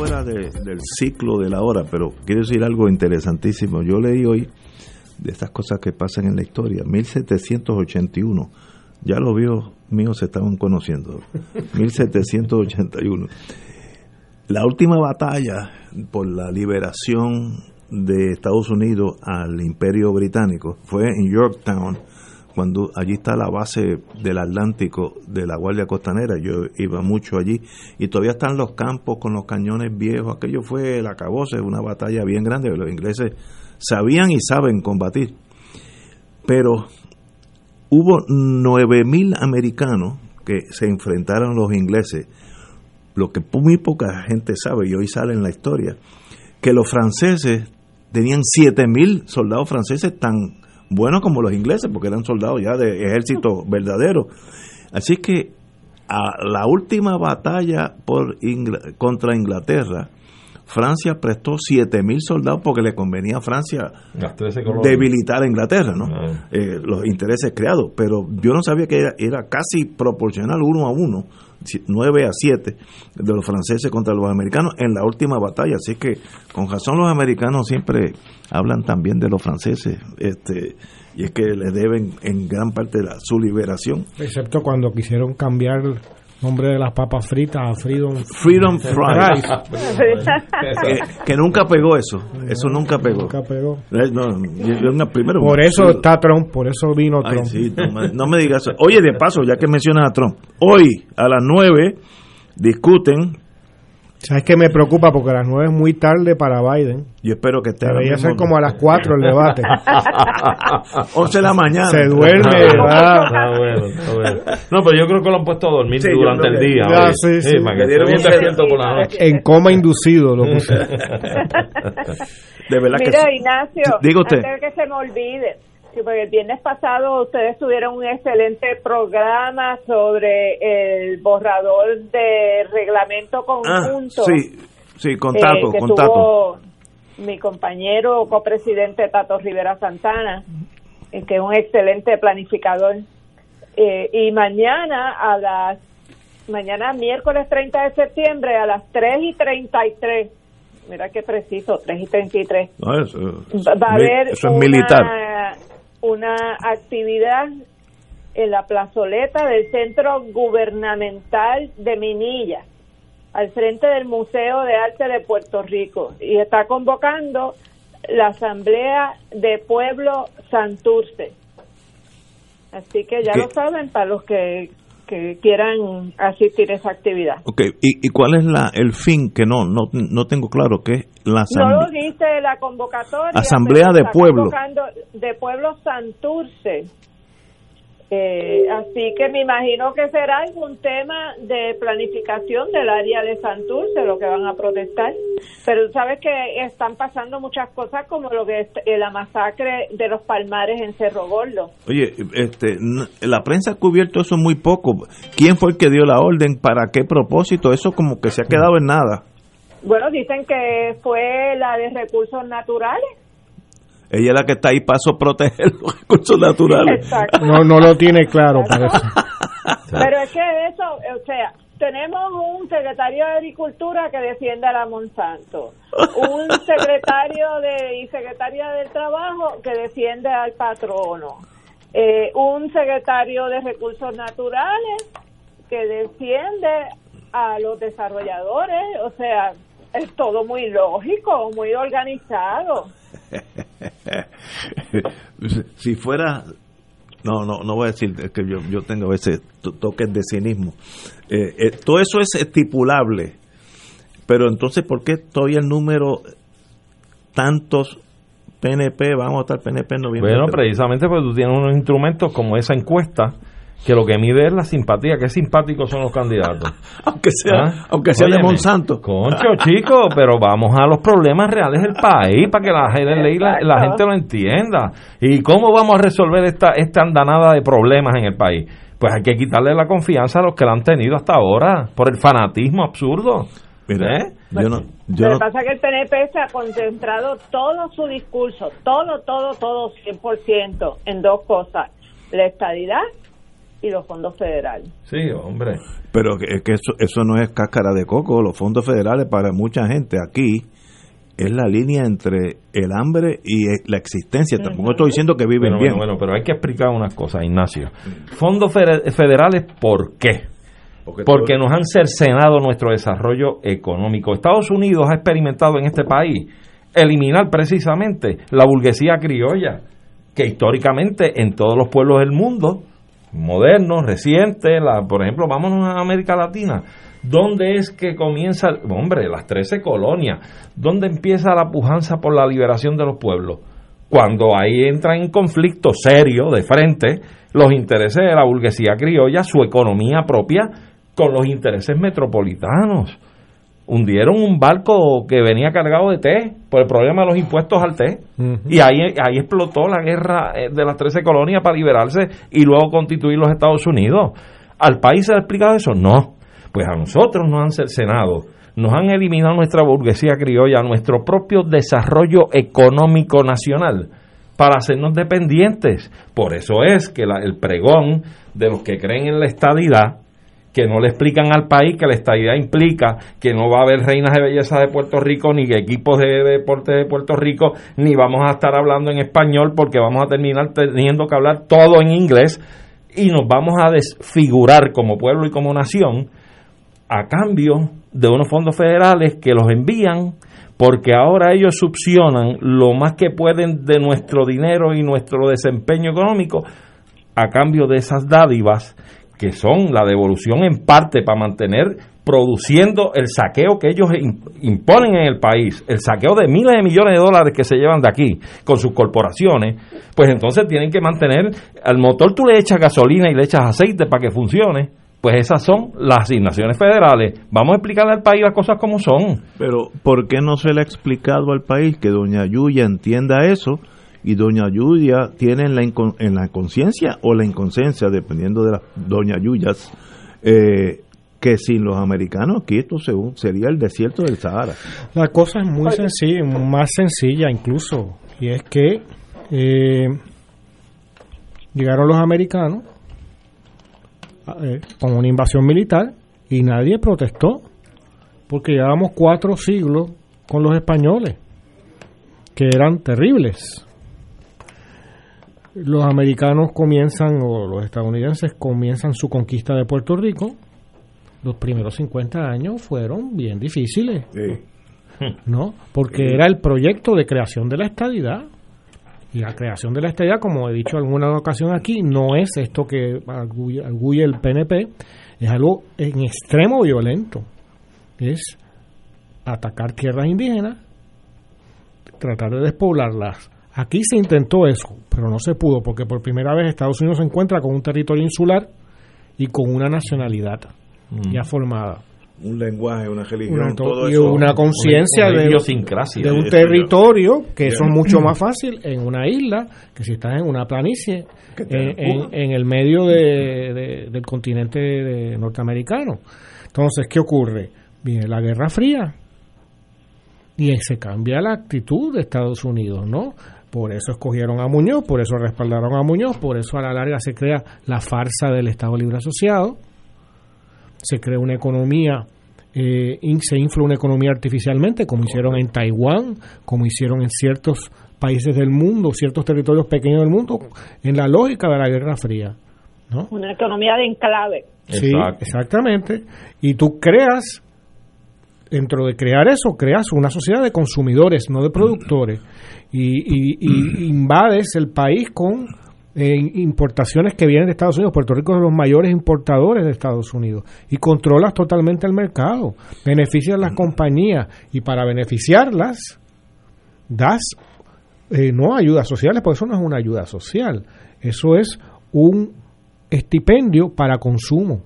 Speaker 1: Fuera de- del ciclo de la hora, pero quiero decir algo interesantísimo. Yo leí hoy de estas cosas que pasan en la historia. 1781. Ya los viejos míos se estaban conociendo. 1781. La última batalla por la liberación de Estados Unidos al Imperio Británico fue en Yorktown, cuando allí está la base del Atlántico de la Guardia Costanera. Yo iba mucho allí y todavía están los campos con los cañones viejos. Aquello fue el acabose, una batalla bien grande. Los ingleses sabían y saben combatir. Pero hubo 9.000 americanos que se enfrentaron a los ingleses, lo que muy poca gente sabe, y hoy sale en la historia, que los franceses tenían 7.000 soldados franceses tan buenos como los ingleses, porque eran soldados ya de ejército verdadero. Así que a la última batalla por Ingl- contra Inglaterra, Francia prestó 7.000 soldados porque le convenía a Francia
Speaker 3: Las 13 colonias.
Speaker 1: debilitar a Inglaterra, ¿no?
Speaker 3: Ah.
Speaker 1: Eh, los intereses creados. Pero yo no sabía que era, era casi proporcional uno a uno, 9 a 7 de los franceses contra los americanos en la última batalla. Así que con razón los americanos siempre hablan también de los franceses. este Y es que les deben en gran parte la, su liberación.
Speaker 2: Excepto cuando quisieron cambiar nombre de las papas fritas a Freedom,
Speaker 1: Freedom Fries.
Speaker 2: Fries.
Speaker 1: que, que nunca pegó eso. Eso nunca pegó.
Speaker 2: Nunca pegó.
Speaker 1: Eh, no, yo- yo primero,
Speaker 2: Por eso
Speaker 1: sí.
Speaker 2: está Trump, por eso vino
Speaker 1: Ay,
Speaker 2: Trump.
Speaker 1: sí, no, me, no me digas eso. Oye, de paso, ya que mencionas a Trump, hoy a las 9 discuten,
Speaker 2: ¿Sabes qué me preocupa? Porque a las 9 es muy tarde para Biden.
Speaker 1: yo espero que esté
Speaker 2: Debería ser como a las 4 el debate.
Speaker 1: 11 de la mañana.
Speaker 2: Se duerme, ¿verdad?
Speaker 3: Está bueno, está bueno. No, pero yo creo que lo han puesto a dormir
Speaker 1: Sí,
Speaker 3: durante el
Speaker 1: que-
Speaker 3: día.
Speaker 2: Ya,
Speaker 3: oye.
Speaker 2: sí, sí.
Speaker 3: para que
Speaker 1: dieron
Speaker 3: por la noche.
Speaker 2: En coma inducido lo puse.
Speaker 1: De verdad que
Speaker 4: Mira,
Speaker 1: sí.
Speaker 4: Ignacio,
Speaker 1: Diga usted.
Speaker 4: antes de que se me olvide, sí, porque el viernes pasado ustedes tuvieron un excelente programa sobre el borrador de reglamento
Speaker 1: Ah,
Speaker 4: conjunto.
Speaker 1: sí, sí, con
Speaker 4: eh,
Speaker 1: Tato,
Speaker 4: que
Speaker 1: con Tato.
Speaker 4: tuvo mi compañero copresidente Tato Rivera Santana, eh, que es un excelente planificador. Eh, y mañana a las mañana miércoles 30 de septiembre a las 3 y 33 mira qué preciso 3 y 33
Speaker 1: No, eso,
Speaker 4: va va a haber
Speaker 1: eso es
Speaker 4: una,
Speaker 1: militar.
Speaker 4: Una actividad en la plazoleta del Centro Gubernamental de Minilla, al frente del Museo de Arte de Puerto Rico, y está convocando la Asamblea de Pueblo Santurce. Así que ya
Speaker 1: ¿Qué?
Speaker 4: lo saben, para los que que quieran asistir a esa actividad.
Speaker 1: Ok, ¿y, y cuál es la el fin? Que no no, no tengo claro, que es la
Speaker 4: No
Speaker 1: asamblea.
Speaker 4: lo dice la convocatoria.
Speaker 1: Asamblea de Pueblo.
Speaker 4: De Pueblo Santurce. Eh, así que me imagino que será algún tema de planificación del área de Santurce lo que van a protestar. Pero tú sabes que están pasando muchas cosas como lo que es la masacre de los palmares en Cerro Gordo.
Speaker 1: Oye, este, la prensa ha cubierto eso muy poco. ¿Quién fue el que dio la orden? ¿Para qué propósito? Eso como que se ha quedado en nada.
Speaker 4: Bueno, dicen que fue la de recursos naturales.
Speaker 1: Ella es la que está ahí para proteger los recursos naturales.
Speaker 4: Exacto.
Speaker 2: No, no lo tiene claro, parece.
Speaker 4: Pero es que eso, o sea, tenemos un secretario de Agricultura que defiende a la Monsanto, un secretario de y secretaria del Trabajo que defiende al patrono, eh, un secretario de Recursos Naturales que defiende a los desarrolladores, o sea, es todo muy lógico, muy organizado.
Speaker 1: si fuera no no no voy a decir que yo yo tengo a veces to- toques de cinismo. Eh, eh, todo eso es estipulable pero entonces por qué todavía el número tantos PNP vamos a estar PNP en noviembre.
Speaker 3: Bueno, precisamente porque tú tienes unos instrumentos como esa encuesta que lo que mide es la simpatía, qué simpáticos son los candidatos.
Speaker 1: aunque sea aunque sea de
Speaker 3: Óyeme,
Speaker 1: Monsanto
Speaker 3: Concho, chico, pero vamos a los problemas reales del país para que la, gente- la, la gente lo entienda. ¿Y cómo vamos a resolver esta, esta andanada de problemas en el país? Pues hay que quitarle la confianza a los que la han tenido hasta ahora por el fanatismo absurdo.
Speaker 1: Mira,
Speaker 3: ¿Eh?
Speaker 1: yo no yo
Speaker 4: Lo
Speaker 1: no
Speaker 4: que pasa es que el PNP se ha concentrado todo su discurso, todo, todo, todo, 100% en dos cosas, la estadidad y los fondos federales.
Speaker 3: Sí, hombre.
Speaker 1: pero que, es que eso eso no es cáscara de coco los fondos federales para mucha gente aquí es la línea entre el hambre y eh, la existencia tampoco estoy diciendo que viven
Speaker 3: Bueno,
Speaker 1: bien
Speaker 3: bueno, bueno, pero hay que explicar unas cosas, Ignacio. Fondos fede- federales, ¿por qué? Porque nos han cercenado nuestro desarrollo económico. Estados Unidos ha experimentado en este país eliminar precisamente la burguesía criolla, que históricamente en todos los pueblos del mundo, modernos, recientes, la, por ejemplo, vámonos a América Latina, ¿dónde es que comienza, hombre, las 13 colonias, dónde empieza la pujanza por la liberación de los pueblos? Cuando ahí entran en conflicto serio, de frente, los intereses de la burguesía criolla, su economía propia, con los intereses metropolitanos. Hundieron un barco que venía cargado de té por el problema de los impuestos al té. Y ahí, ahí explotó la guerra eh, de las 13 colonias para liberarse y luego constituir los Estados Unidos. ¿Al país se le ha explicado eso? No. Pues a nosotros nos han cercenado, nos han eliminado nuestra burguesía criolla, nuestro propio desarrollo económico nacional para hacernos dependientes. Por eso es que la- el pregón de los que creen en la estadidad, que no le explican al país que la estadidad implica que no va a haber reinas de belleza de Puerto Rico, ni equipos de deporte de Puerto Rico, ni vamos a estar hablando en español porque vamos a terminar teniendo que hablar todo en inglés y nos vamos a desfigurar como pueblo y como nación a cambio de unos fondos federales que los envían porque ahora ellos succionan lo más que pueden de nuestro dinero y nuestro desempeño económico a cambio de esas dádivas que son la devolución en parte para mantener produciendo el saqueo que ellos im- imponen en el país, el saqueo de miles de millones de dólares que se llevan de aquí con sus corporaciones, pues entonces tienen que mantener, al motor tú le echas gasolina y le echas aceite para que funcione, pues esas son las asignaciones federales. Vamos a explicarle al país las cosas como son.
Speaker 1: Pero, ¿por qué no se le ha explicado al país que doña Yuya entienda eso? Y doña Yuya tiene en la, incon- en la conciencia o la inconsciencia, dependiendo de las doña Yuyas, eh, que sin los americanos aquí esto según sería el desierto del Sahara.
Speaker 2: La cosa es muy sencilla, más sencilla incluso, y es que eh, llegaron los americanos eh, con una invasión militar y nadie protestó, porque llevábamos cuatro siglos con los españoles, que eran terribles. Los americanos comienzan, o los estadounidenses comienzan su conquista de Puerto Rico. Los primeros 50 años fueron bien difíciles. ¿no? Porque era el proyecto de creación de la estadidad. Y la creación de la estadidad, como he dicho en alguna ocasión aquí, no es esto que arguye, arguye el PNP, es algo en extremo violento. Es atacar tierras indígenas, tratar de despoblarlas. Aquí se intentó eso, pero no se pudo, porque por primera vez Estados Unidos se encuentra con un territorio insular y con una nacionalidad
Speaker 1: Mm.
Speaker 2: ya formada.
Speaker 1: Un lenguaje, una religión,
Speaker 2: Una,
Speaker 1: todo
Speaker 2: y
Speaker 1: eso.
Speaker 2: una conciencia de, un territorio que eso es mucho más fácil en una isla que si estás en una planicie en, en- el medio de- de- del continente de- norteamericano. Entonces, ¿qué ocurre? Viene la Guerra Fría y se cambia la actitud de Estados Unidos, ¿no? Por eso escogieron a Muñoz, por eso respaldaron a Muñoz, por eso a la larga se crea la farsa del Estado Libre Asociado, se crea una economía, eh, in- se infla una economía artificialmente, como hicieron en Taiwán, como hicieron en ciertos países del mundo, ciertos territorios pequeños del mundo, en la lógica de la Guerra Fría. ¿no?
Speaker 4: Una economía de enclave.
Speaker 2: Sí, exactamente. Y tú creas, dentro de crear eso, creas una sociedad de consumidores, no de productores. Y, y- y invades el país con eh, importaciones que vienen de Estados Unidos. Puerto Rico es de los mayores importadores de Estados Unidos. Y controlas totalmente el mercado. Beneficias las compañías. Y para beneficiarlas, das eh, no ayudas sociales, porque eso no es una ayuda social. Eso es un estipendio para consumo.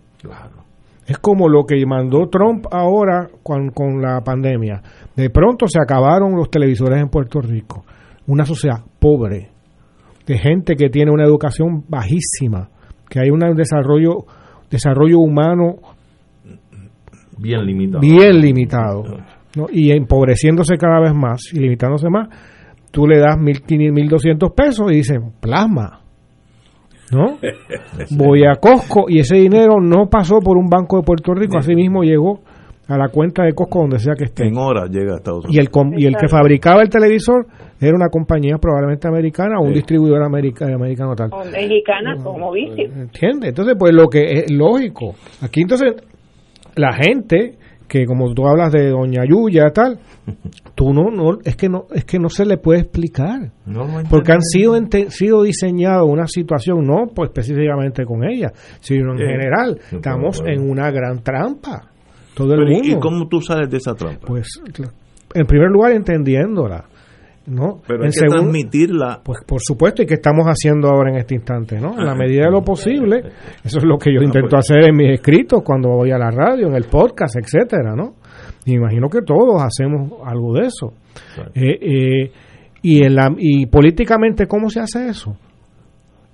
Speaker 2: Es como lo que mandó Trump ahora con, con la pandemia. De pronto se acabaron los televisores en Puerto Rico. Una sociedad pobre, de gente que tiene una educación bajísima, que hay un desarrollo, desarrollo humano
Speaker 3: Bien limitado.
Speaker 2: bien limitado. ¿no? Y empobreciéndose cada vez más y limitándose más, tú le das 1.500, 1.200 pesos y dices, plasma. ¿No? Voy a Costco y ese dinero no pasó por un banco de Puerto Rico, así mismo llegó a la cuenta de Costco donde sea que esté.
Speaker 1: En horas llega a Estados
Speaker 2: Y
Speaker 1: Unidos.
Speaker 2: el, com- y el que fabricaba el televisor era una compañía probablemente americana o un distribuidor america- americano tal.
Speaker 4: O mexicana, como vicio.
Speaker 2: ¿Entiendes? Entonces, pues lo que es lógico. Aquí entonces, la gente que como tú hablas de Doña Yuya tal, tú no, no, es que no, es que no se le puede explicar.
Speaker 3: No
Speaker 2: Porque han sido, ente- sido diseñado una situación, no pues específicamente con ella, sino en
Speaker 1: Eh,
Speaker 2: general.
Speaker 1: no,
Speaker 2: Estamos en una gran trampa. Todo el
Speaker 1: Pero, ¿y-
Speaker 2: mundo.
Speaker 1: ¿Y cómo tú sales de esa trampa?
Speaker 2: Pues, en primer lugar, entendiéndola. ¿No?
Speaker 1: Pero
Speaker 2: en
Speaker 1: hay que transmitirla.
Speaker 2: pues por supuesto, y que estamos haciendo ahora en este instante, ¿no? En la medida de lo posible, eso es lo que yo intento hacer en mis escritos cuando voy a la radio, en el podcast, etcétera, ¿no? Y imagino que todos hacemos algo de eso. Eh, eh, y, en la, y políticamente, ¿cómo se hace eso?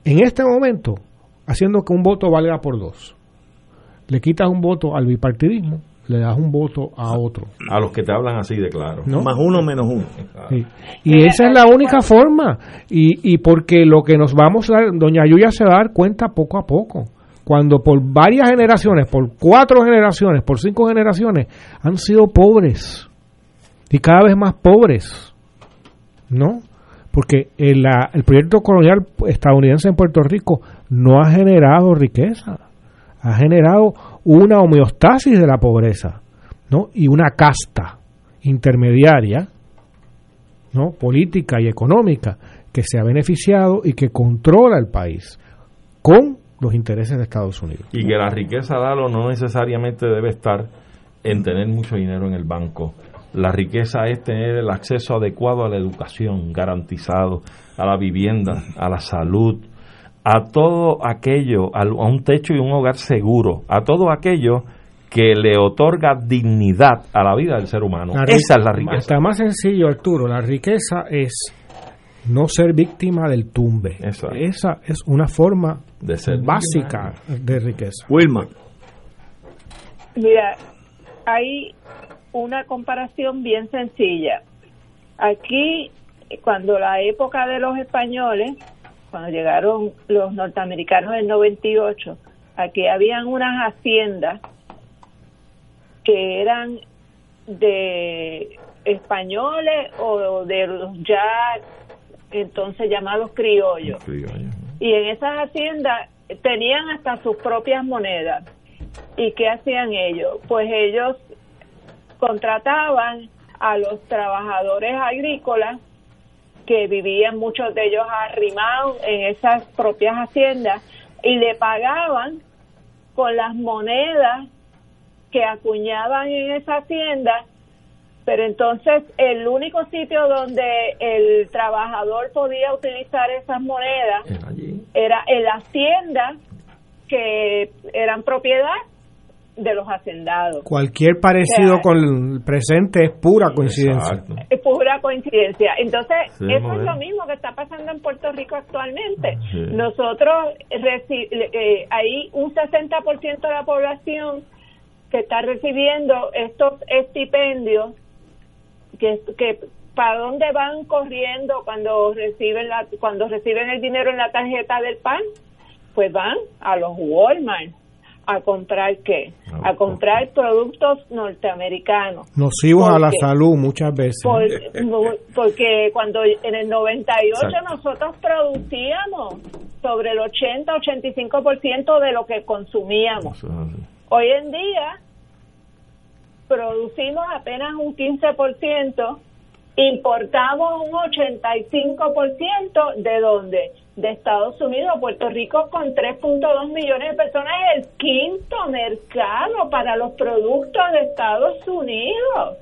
Speaker 2: En este momento, haciendo que un voto valga por dos. Le quitas un voto al bipartidismo, le das un voto a otro.
Speaker 3: A los que te hablan así de claro.
Speaker 2: ¿No?
Speaker 1: Más uno menos uno.
Speaker 2: Sí. Y esa es la única forma. Y, y porque lo que nos vamos a dar, doña Yuya se va a dar cuenta poco a poco. Cuando por varias generaciones, por cuatro generaciones, por cinco generaciones, han sido pobres. Y cada vez más pobres. ¿No? Porque el, la- el proyecto colonial estadounidense en Puerto Rico no ha generado riqueza. Ha generado una homeostasis de la pobreza. ¿no? Y una casta intermediaria ¿no? política y económica que se ha beneficiado y que controla el país con los intereses de Estados Unidos.
Speaker 3: Y que la riqueza, Dalo, no necesariamente debe estar en tener mucho dinero en el banco. La riqueza es tener el acceso adecuado a la educación, garantizado, a la vivienda, a la salud, a todo aquello, a a un techo y un hogar seguro, a todo aquello que le otorga dignidad a la vida del ser humano. Esa es la riqueza.
Speaker 2: Está más sencillo, Arturo. La riqueza es no ser víctima del tumbe. Esa es una forma
Speaker 3: de ser
Speaker 2: básica de riqueza.
Speaker 1: Wilma.
Speaker 4: Mira, hay una comparación bien sencilla. Aquí, cuando la época de los españoles, cuando llegaron los norteamericanos en 98, aquí habían unas haciendas que eran de españoles o de los ya entonces llamados criollos. Y en esas haciendas tenían hasta sus propias monedas. ¿Y qué hacían ellos? Pues ellos contrataban a los trabajadores agrícolas que vivían muchos de ellos arrimados en esas propias haciendas y le pagaban con las monedas que acuñaban en esa hacienda, pero entonces el único sitio donde el trabajador podía utilizar esas monedas era en las tiendas que eran propiedad de los hacendados.
Speaker 2: Cualquier parecido
Speaker 4: O sea,
Speaker 2: con el presente es pura coincidencia.
Speaker 4: Es pura coincidencia. Entonces,
Speaker 2: Sí,
Speaker 4: eso es lo mismo que está pasando en Puerto Rico actualmente.
Speaker 2: Sí.
Speaker 4: Nosotros, reci- eh, hay un 60% de la población que está recibiendo estos estipendios, que, que para dónde van corriendo cuando reciben la, cuando reciben el dinero en la tarjeta del PAN, pues van a los Walmart a comprar qué, a comprar productos norteamericanos.
Speaker 2: Nocivos a la salud muchas veces.
Speaker 4: por- porque cuando en el 98
Speaker 2: Exacto.
Speaker 4: nosotros producíamos sobre el 80-85% de lo que consumíamos. Hoy en día producimos apenas un 15%, importamos un 85% de dónde? De Estados Unidos, Puerto Rico con 3.2 millones de personas es el quinto mercado para los productos de Estados Unidos.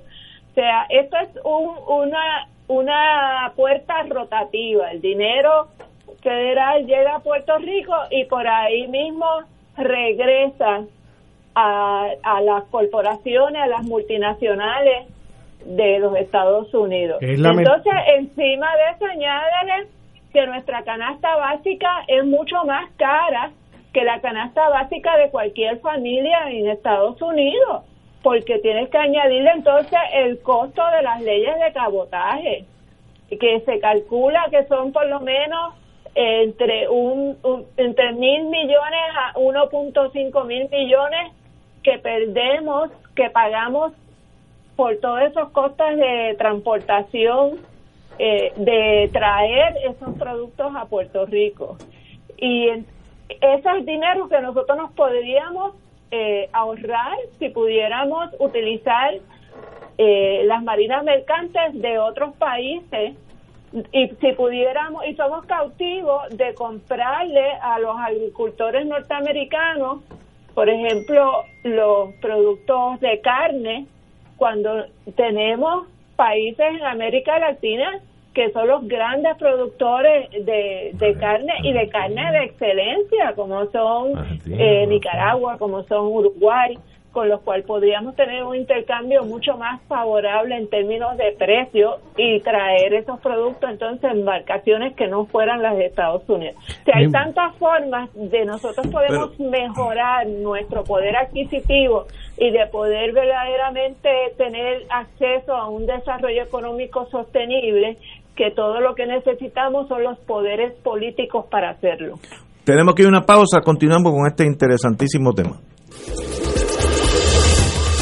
Speaker 4: O sea, esto es un, una, una puerta rotativa. El dinero federal llega a Puerto Rico y por ahí mismo regresa a, a las corporaciones, a las multinacionales de los Estados Unidos.
Speaker 2: Es
Speaker 4: Entonces, encima de eso, añádele que nuestra canasta básica es mucho más cara que la canasta básica de cualquier familia en Estados Unidos, porque tienes que añadirle entonces el costo de las leyes de cabotaje, que se calcula que son por lo menos entre un, un- entre mil millones a 1.5 mil millones que perdemos, que pagamos por todos esos costos de transportación, eh, de traer esos productos a Puerto Rico. Y en- ese es dinero que nosotros nos podríamos eh, ahorrar si pudiéramos utilizar eh, las marinas mercantes de otros países y si pudiéramos y somos cautivos de comprarle a los agricultores norteamericanos por ejemplo los productos de carne cuando tenemos países en América Latina que son los grandes productores de, de carne y de carne de excelencia, como son eh, Nicaragua, como son Uruguay, con los cuales podríamos tener un intercambio mucho más favorable en términos de precio y traer esos productos entonces en embarcaciones que no fueran las de Estados Unidos. O sea, hay tantas formas de nosotros podemos mejorar nuestro poder adquisitivo y de poder verdaderamente tener acceso a un desarrollo económico sostenible que todo lo que necesitamos son los poderes políticos para hacerlo.
Speaker 1: Tenemos que ir a una pausa, continuamos con este interesantísimo tema.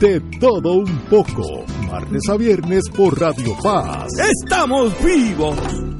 Speaker 10: De todo un poco, martes a viernes por Radio Paz.
Speaker 11: ¡Estamos vivos!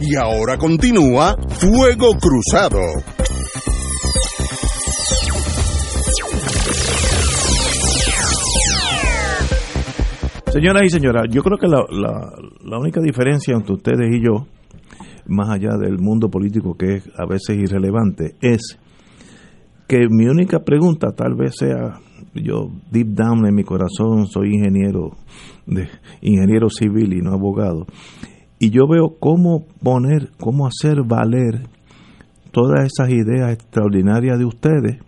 Speaker 6: Y ahora continúa Fuego Cruzado.
Speaker 1: Señoras y señoras, yo creo que la, única diferencia entre ustedes y yo, más allá del mundo político que es a veces irrelevante, es que mi única pregunta tal vez sea, yo deep down en mi corazón soy ingeniero, de, ingeniero civil y no abogado, y yo veo cómo poner, cómo hacer valer todas esas ideas extraordinarias de ustedes.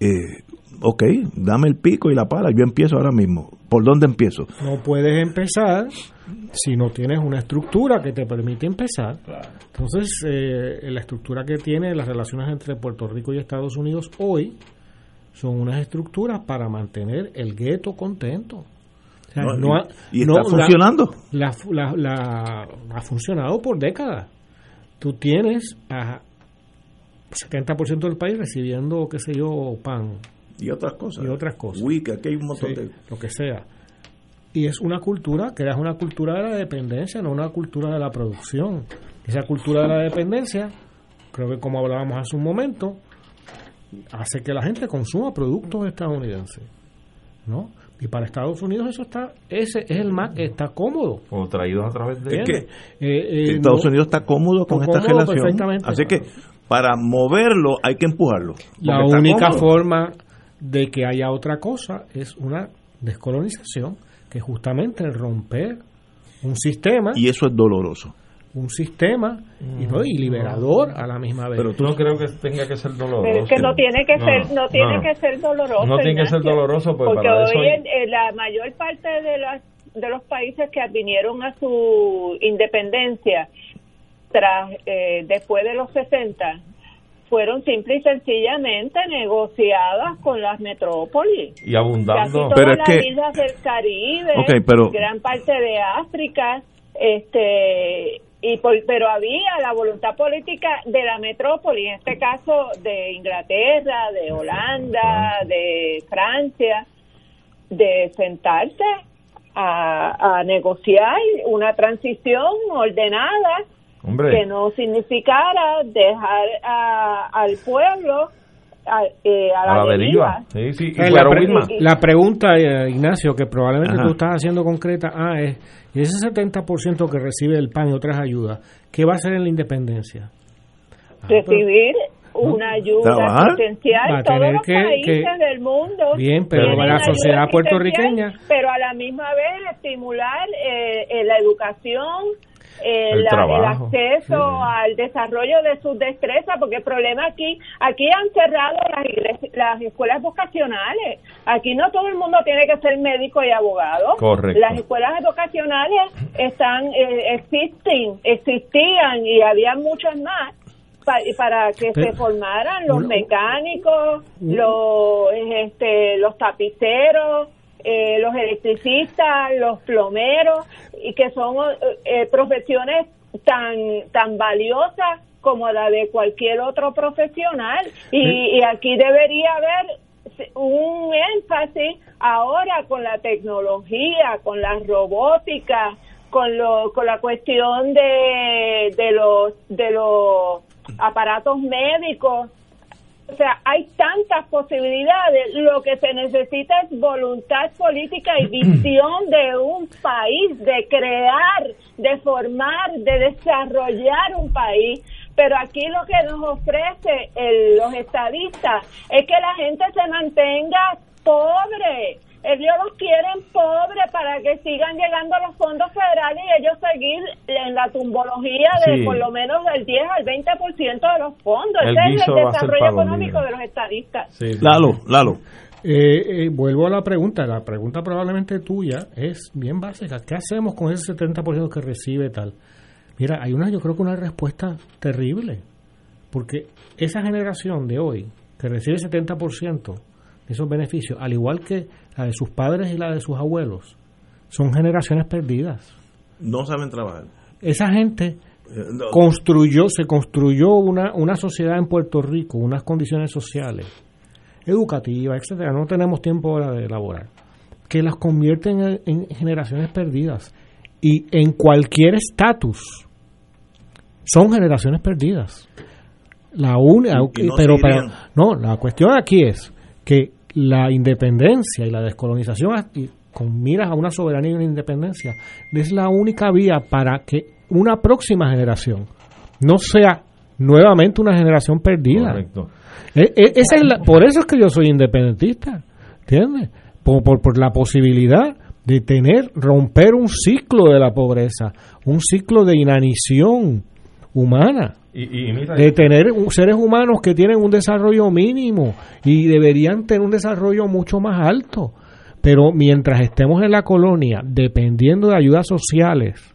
Speaker 1: Eh, ok, dame el pico y la pala, yo empiezo ahora mismo. ¿Por dónde empiezo?
Speaker 2: No puedes empezar si no tienes una estructura que te permite empezar. Entonces, eh, la estructura que tiene las relaciones entre Puerto Rico y Estados Unidos hoy son unas estructuras para mantener el gueto contento. O sea,
Speaker 1: No,
Speaker 2: no ha-
Speaker 1: y- y
Speaker 2: no,
Speaker 1: está funcionando.
Speaker 2: La, la- la- ha funcionado por décadas. Tú tienes a 70% del país recibiendo, qué sé yo, pan.
Speaker 1: Y otras cosas.
Speaker 2: Y otras cosas.
Speaker 1: Wicca, aquí hay un montón
Speaker 2: Sí,
Speaker 1: de...
Speaker 2: Lo que sea. Y es una cultura que es una cultura de la dependencia, no una cultura de la producción. Esa cultura de la dependencia, creo que como hablábamos hace un momento, hace que la gente consuma productos estadounidenses. ¿no? Y para Estados Unidos eso está, ese es el más, está cómodo.
Speaker 3: O traídos a través de...
Speaker 1: Es que
Speaker 2: Eh, eh,
Speaker 1: Estados
Speaker 2: no-
Speaker 1: Unidos está cómodo con
Speaker 2: está
Speaker 1: esta
Speaker 2: cómodo
Speaker 1: relación. Así que para moverlo hay que empujarlo.
Speaker 2: La única
Speaker 1: cómodo.
Speaker 2: forma de que haya otra cosa es una descolonización, que es justamente romper un sistema,
Speaker 1: Y eso es doloroso.
Speaker 2: Un sistema y, no, y liberador a la misma vez.
Speaker 3: Pero tú no creo que tenga que ser doloroso.
Speaker 4: Pero es que no tiene que
Speaker 3: No,
Speaker 4: ser, no tiene
Speaker 3: no.
Speaker 4: que ser doloroso.
Speaker 3: No tiene que ser doloroso, pues,
Speaker 4: porque
Speaker 3: para eso
Speaker 4: hoy
Speaker 3: hay-
Speaker 4: en- en la mayor parte de las de los países que advinieron a su independencia tras eh, después de los 60 fueron simple y sencillamente negociadas con las metrópolis.
Speaker 3: Y abundando.
Speaker 4: Casi todas
Speaker 1: Pero es
Speaker 4: las
Speaker 1: que-
Speaker 4: islas del Caribe,
Speaker 1: Ok, pero-
Speaker 4: gran parte de África, este y por- pero había la voluntad política de la metrópoli, en este caso de Inglaterra, de Holanda, de Francia, de sentarse a, a negociar una transición ordenada
Speaker 3: Hombre.
Speaker 4: que no significara dejar a- al pueblo a, eh, a la,
Speaker 3: a la
Speaker 4: deriva.
Speaker 3: deriva. Sí, sí. Y
Speaker 2: Eh, la, pre-
Speaker 3: Wilma,
Speaker 2: la pregunta, eh, Ignacio, que probablemente
Speaker 3: Ajá.
Speaker 2: tú estás haciendo concreta, ah, es, ese 70% que recibe el PAN y otras ayudas, ¿qué va a hacer en la independencia?
Speaker 4: recibir una ayuda
Speaker 2: Trabajar. Va
Speaker 4: potencial
Speaker 2: a
Speaker 4: todos
Speaker 2: tener
Speaker 4: los
Speaker 2: que-
Speaker 4: países
Speaker 2: que-
Speaker 4: del mundo
Speaker 2: Bien, pero
Speaker 4: tienen
Speaker 2: la sociedad
Speaker 4: asistencial,
Speaker 2: puertorriqueña-
Speaker 4: pero a la misma vez estimular eh, eh, la educación eh,
Speaker 2: El
Speaker 4: acceso al desarrollo de sus destrezas porque el problema aquí aquí han cerrado las iglesias, las escuelas vocacionales. Aquí no todo el mundo tiene que ser médico y abogado.
Speaker 3: Correcto.
Speaker 4: las escuelas vocacionales están eh, existen existían y había muchas más pa- para que
Speaker 2: Pero-
Speaker 4: se formaran los mecánicos, los este, los tapiceros, eh, los electricistas, los plomeros y que son eh, profesiones tan tan valiosas como la de cualquier otro profesional. Y, y aquí debería haber un énfasis ahora con la tecnología, con la robótica, con lo, con la cuestión de, de los de los aparatos médicos O sea, hay tantas posibilidades. Lo que se necesita es voluntad política y visión de un país, de crear, de formar, de desarrollar un país. Pero aquí lo que nos ofrece el- los estadistas es que la gente se mantenga pobre. Ellos los quieren pobres para que sigan llegando los fondos federales y ellos seguir en la tumbología de
Speaker 3: Sí.
Speaker 4: por lo menos del 10 al 20% de los fondos.
Speaker 3: El
Speaker 4: Ese es el
Speaker 3: va a ser
Speaker 4: desarrollo económico de los estadistas.
Speaker 2: Lalo,
Speaker 12: Lalo.
Speaker 2: Eh, eh, vuelvo a la pregunta. La pregunta probablemente tuya es bien básica. ¿Qué hacemos con ese 70% que recibe tal? Mira, hay una, yo creo que una respuesta terrible. Porque esa generación de hoy, que recibe 70% de esos beneficios, al igual que la de sus padres y la de sus abuelos, son generaciones perdidas.
Speaker 1: No saben trabajar.
Speaker 2: Esa gente
Speaker 1: Eh, no.
Speaker 2: construyó, se construyó una, una sociedad en Puerto Rico, unas condiciones sociales, educativas, etcétera. No tenemos tiempo ahora de elaborar, que las convierten en, en generaciones perdidas. Y en cualquier estatus son generaciones perdidas. La única,
Speaker 1: no
Speaker 2: pero, pero no, la cuestión aquí es que la independencia y la descolonización con miras a una soberanía y una independencia es la única vía para que una próxima generación no sea nuevamente una generación perdida.
Speaker 3: Correcto.
Speaker 2: E- e- esa es la- por eso es que yo soy independentista, ¿entiendes? Por, por, por la posibilidad de tener, romper un ciclo de la pobreza, un ciclo de inanición humana
Speaker 3: Y, y mira,
Speaker 2: de tener un- seres humanos que tienen un desarrollo mínimo y deberían tener un desarrollo mucho más alto. Pero mientras estemos en la colonia dependiendo de ayudas sociales,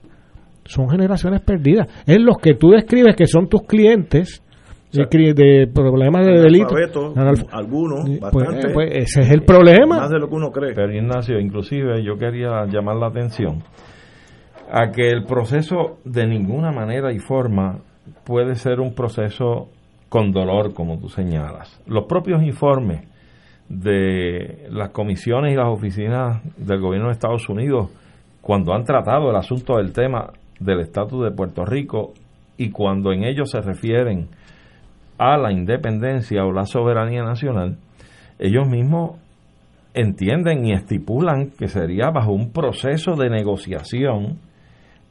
Speaker 2: son generaciones perdidas. Es los que tú describes que son tus clientes de, problemas de delito.
Speaker 1: Algunos,
Speaker 2: Pues,
Speaker 1: bastante.
Speaker 2: pues, ese es el problema.
Speaker 1: Más de lo que uno cree.
Speaker 3: Pero Ignacio, inclusive yo quería llamar la atención a que el proceso de ninguna manera y forma puede ser un proceso con dolor, como tú señalas. Los propios informes de las comisiones y las oficinas del gobierno de Estados Unidos, cuando han tratado el asunto del tema del estatus de Puerto Rico y cuando en ellos se refieren a la independencia o la soberanía nacional, ellos mismos entienden y estipulan que sería bajo un proceso de negociación.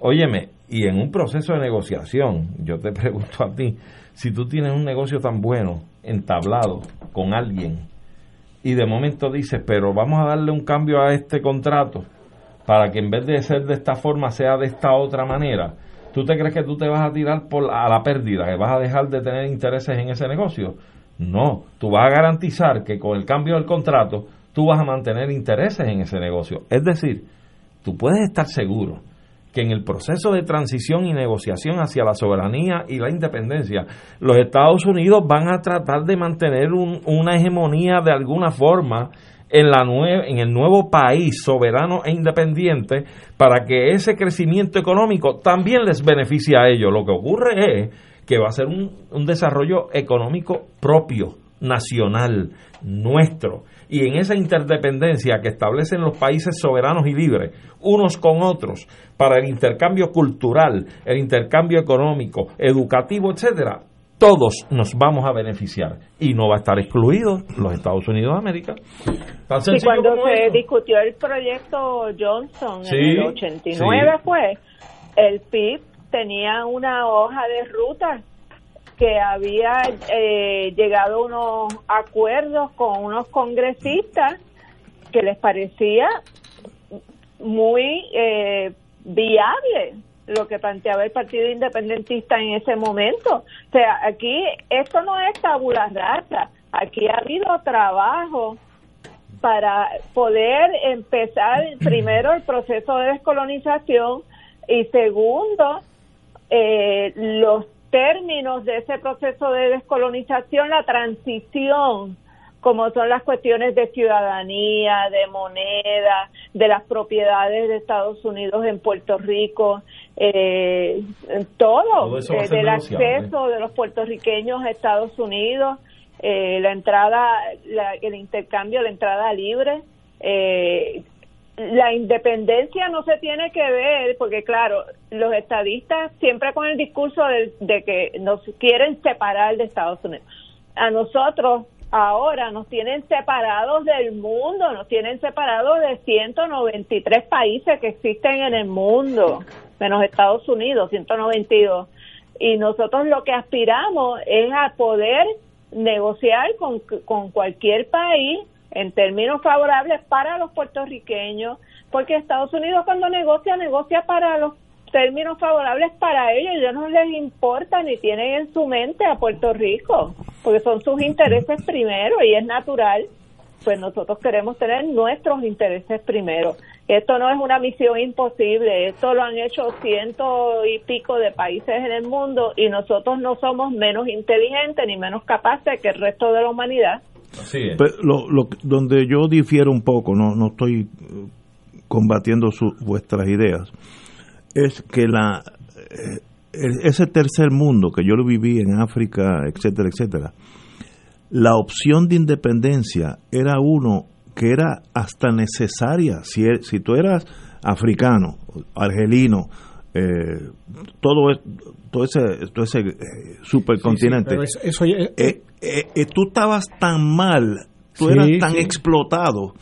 Speaker 3: Óyeme, y en un proceso de negociación, yo te pregunto a ti, si tú tienes un negocio tan bueno, entablado con alguien, y de momento dices, pero vamos a darle un cambio a este contrato para que en vez de ser de esta forma sea de esta otra manera, ¿tú te crees que tú te vas a tirar por a la pérdida, que vas a dejar de tener intereses en ese negocio? No, tú vas a garantizar que con el cambio del contrato tú vas a mantener intereses en ese negocio. Es decir, tú puedes estar seguro que en el proceso de transición y negociación hacia la soberanía y la independencia, los Estados Unidos van a tratar de mantener un- una hegemonía de alguna forma en, el nuevo país soberano e independiente para que ese crecimiento económico también les beneficie a ellos. Lo que ocurre es que va a ser un desarrollo económico propio, nacional, nuestro. Y en esa interdependencia que establecen los países soberanos y libres, unos con otros, para el intercambio cultural, el intercambio económico, educativo, etcétera, todos nos vamos a beneficiar y no va a estar excluido los Estados Unidos de América. Tan
Speaker 4: Y cuando se
Speaker 3: eso.
Speaker 4: discutió el proyecto Johnson
Speaker 3: Sí,
Speaker 4: en el 89
Speaker 3: sí.
Speaker 4: fue, el PIB tenía una hoja de ruta que había eh, llegado a unos acuerdos con unos congresistas que les parecía muy eh, viable lo que planteaba el Partido Independentista en ese momento. O sea, aquí esto no es tabula rasa, aquí ha habido trabajo para poder empezar primero el proceso de descolonización y segundo eh, los términos de ese proceso de descolonización, la transición, como son las cuestiones de ciudadanía, de moneda, de las propiedades de Estados Unidos en Puerto Rico, eh, todo, eh, del acceso de los puertorriqueños a Estados Unidos, eh, la entrada, la- el intercambio, la entrada libre. eh, la independencia no se tiene que ver, porque claro, los estadistas siempre con el discurso de, de que nos quieren separar de Estados Unidos. a nosotros ahora nos tienen separados del mundo, nos tienen separados de 193 países que existen en el mundo, menos Estados Unidos, 192. Y nosotros lo que aspiramos es a poder negociar con, con cualquier país en términos favorables para los puertorriqueños, porque Estados Unidos cuando negocia, negocia para los términos favorables para ellos, ya no les importa ni tienen en su mente a Puerto Rico, porque son sus intereses primero y es natural, pues nosotros queremos tener nuestros intereses primero. Esto no es una misión imposible, esto lo han hecho ciento y pico de países en el mundo y nosotros no somos menos inteligentes ni menos capaces que el resto de la humanidad.
Speaker 1: Pero lo, lo- donde yo difiero un poco, no, no estoy eh, combatiendo su- vuestras ideas, es que la eh, ese tercer mundo que yo lo viví en África, etcétera, etcétera, la opción de independencia era uno que era hasta necesaria. Si, e- si tú eras africano, argelino, eh, todo, todo ese, todo ese eh, supercontinente,
Speaker 2: eso- eso
Speaker 1: eh, eh, eh, tú estabas tan mal, tú
Speaker 2: Sí,
Speaker 1: eras tan
Speaker 2: sí.
Speaker 1: explotado,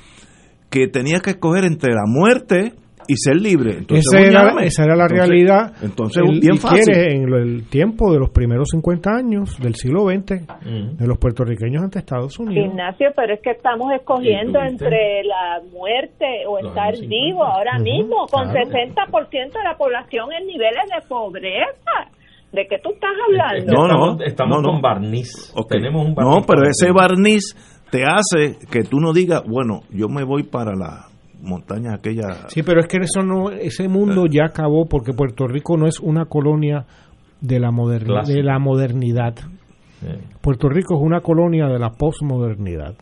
Speaker 1: que tenías que escoger entre la muerte y ser libre. Entonces,
Speaker 2: esa, era,
Speaker 1: uñame.
Speaker 2: esa era la
Speaker 1: Entonces-
Speaker 2: realidad.
Speaker 1: Entonces,
Speaker 2: el,
Speaker 1: bien fácil.
Speaker 2: en lo- el tiempo de los primeros 50 años del siglo XX
Speaker 1: Mm.
Speaker 2: de los puertorriqueños ante Estados Unidos.
Speaker 4: Ignacio, pero es que estamos escogiendo entre la muerte o estar
Speaker 2: años 50.
Speaker 4: vivo ahora mismo, con
Speaker 2: claro.
Speaker 4: 60% de la población en niveles de pobreza. ¿De qué tú estás hablando?
Speaker 1: No, no,
Speaker 3: estamos
Speaker 1: no.
Speaker 3: con barniz.
Speaker 1: Ok.
Speaker 3: Tenemos un barniz.
Speaker 1: No, pero ese barniz te hace que tú no digas, bueno, yo me voy para la montaña aquella.
Speaker 2: Sí, pero es que eso no, ese mundo ya acabó porque Puerto Rico no es una colonia de la,
Speaker 1: Clásico.
Speaker 2: de la modernidad. Puerto Rico es una colonia de la posmodernidad.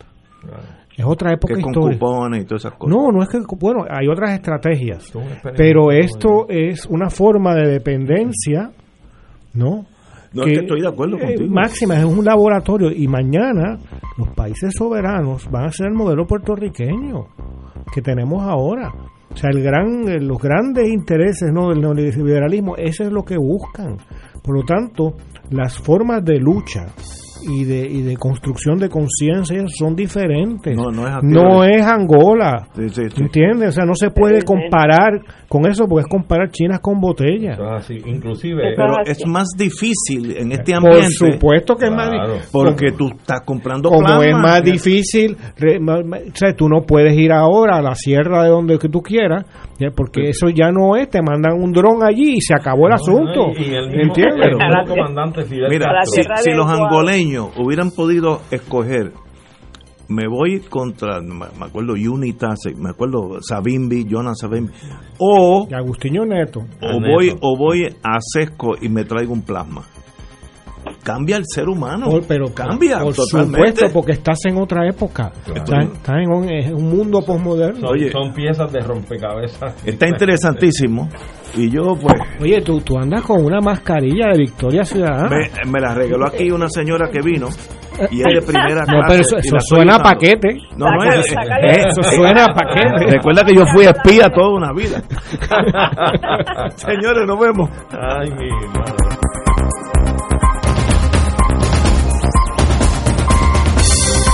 Speaker 2: Es otra época
Speaker 1: que con
Speaker 2: histórica.
Speaker 1: cupones y todas esas cosas.
Speaker 2: No, no es que, bueno, hay otras estrategias, pero esto es una forma de dependencia, ¿no?
Speaker 1: No, es que estoy de acuerdo
Speaker 2: eh,
Speaker 1: contigo.
Speaker 2: Máxima es un laboratorio y mañana los países soberanos van a ser el modelo puertorriqueño que tenemos ahora. O sea, el gran, eh, los grandes intereses ¿no? del neoliberalismo, eso es lo que buscan. Por lo tanto, las formas de lucha y de, y de construcción de conciencia son diferentes.
Speaker 1: No, no es así.
Speaker 2: No es Angola.
Speaker 1: Sí, sí, sí.
Speaker 2: ¿Entiendes? O sea, no se puede comparar con eso porque es comparar chinas con botellas.
Speaker 3: inclusive.
Speaker 1: Pero es más difícil en este
Speaker 2: Por
Speaker 1: ambiente.
Speaker 2: supuesto que es más difícil.
Speaker 1: Porque tú estás comprando
Speaker 2: como
Speaker 1: plasma.
Speaker 2: es más difícil, re- ma- ma- o sea, tú no puedes ir ahora a la sierra de donde que tú quieras, porque eso ya no es, te mandan un dron allí y se acabó el asunto.
Speaker 3: y el mismo-
Speaker 2: ¿Entiendes?
Speaker 3: el mismo comandante Fidel
Speaker 1: Mira, si los angoleños hubieran podido escoger, me voy contra, me acuerdo Unitas, me acuerdo Sabimbi, Jonas Sabimbi, o,
Speaker 2: Y Agustinho Neto.
Speaker 1: o voy o voy a Sesco y me traigo un plasma. Cambia el ser humano,
Speaker 2: Por- pero
Speaker 1: cambia
Speaker 2: por
Speaker 1: totalmente.
Speaker 2: supuesto porque estás en otra época estás, estás en un, en un mundo posmoderno
Speaker 3: Son, son piezas de rompecabezas.
Speaker 1: Está interesantísimo y yo pues
Speaker 2: oye tú, tú andas con una mascarilla de Victoria Ciudadana
Speaker 1: me, me la regaló aquí una señora que vino y es de primera
Speaker 2: no
Speaker 1: clase.
Speaker 2: pero eso, suena a paquete
Speaker 1: No, no, es- es-
Speaker 2: eso suena a paquete
Speaker 1: Recuerda que yo fui espía toda una vida. Señores, nos vemos.
Speaker 3: Ay, mi madre.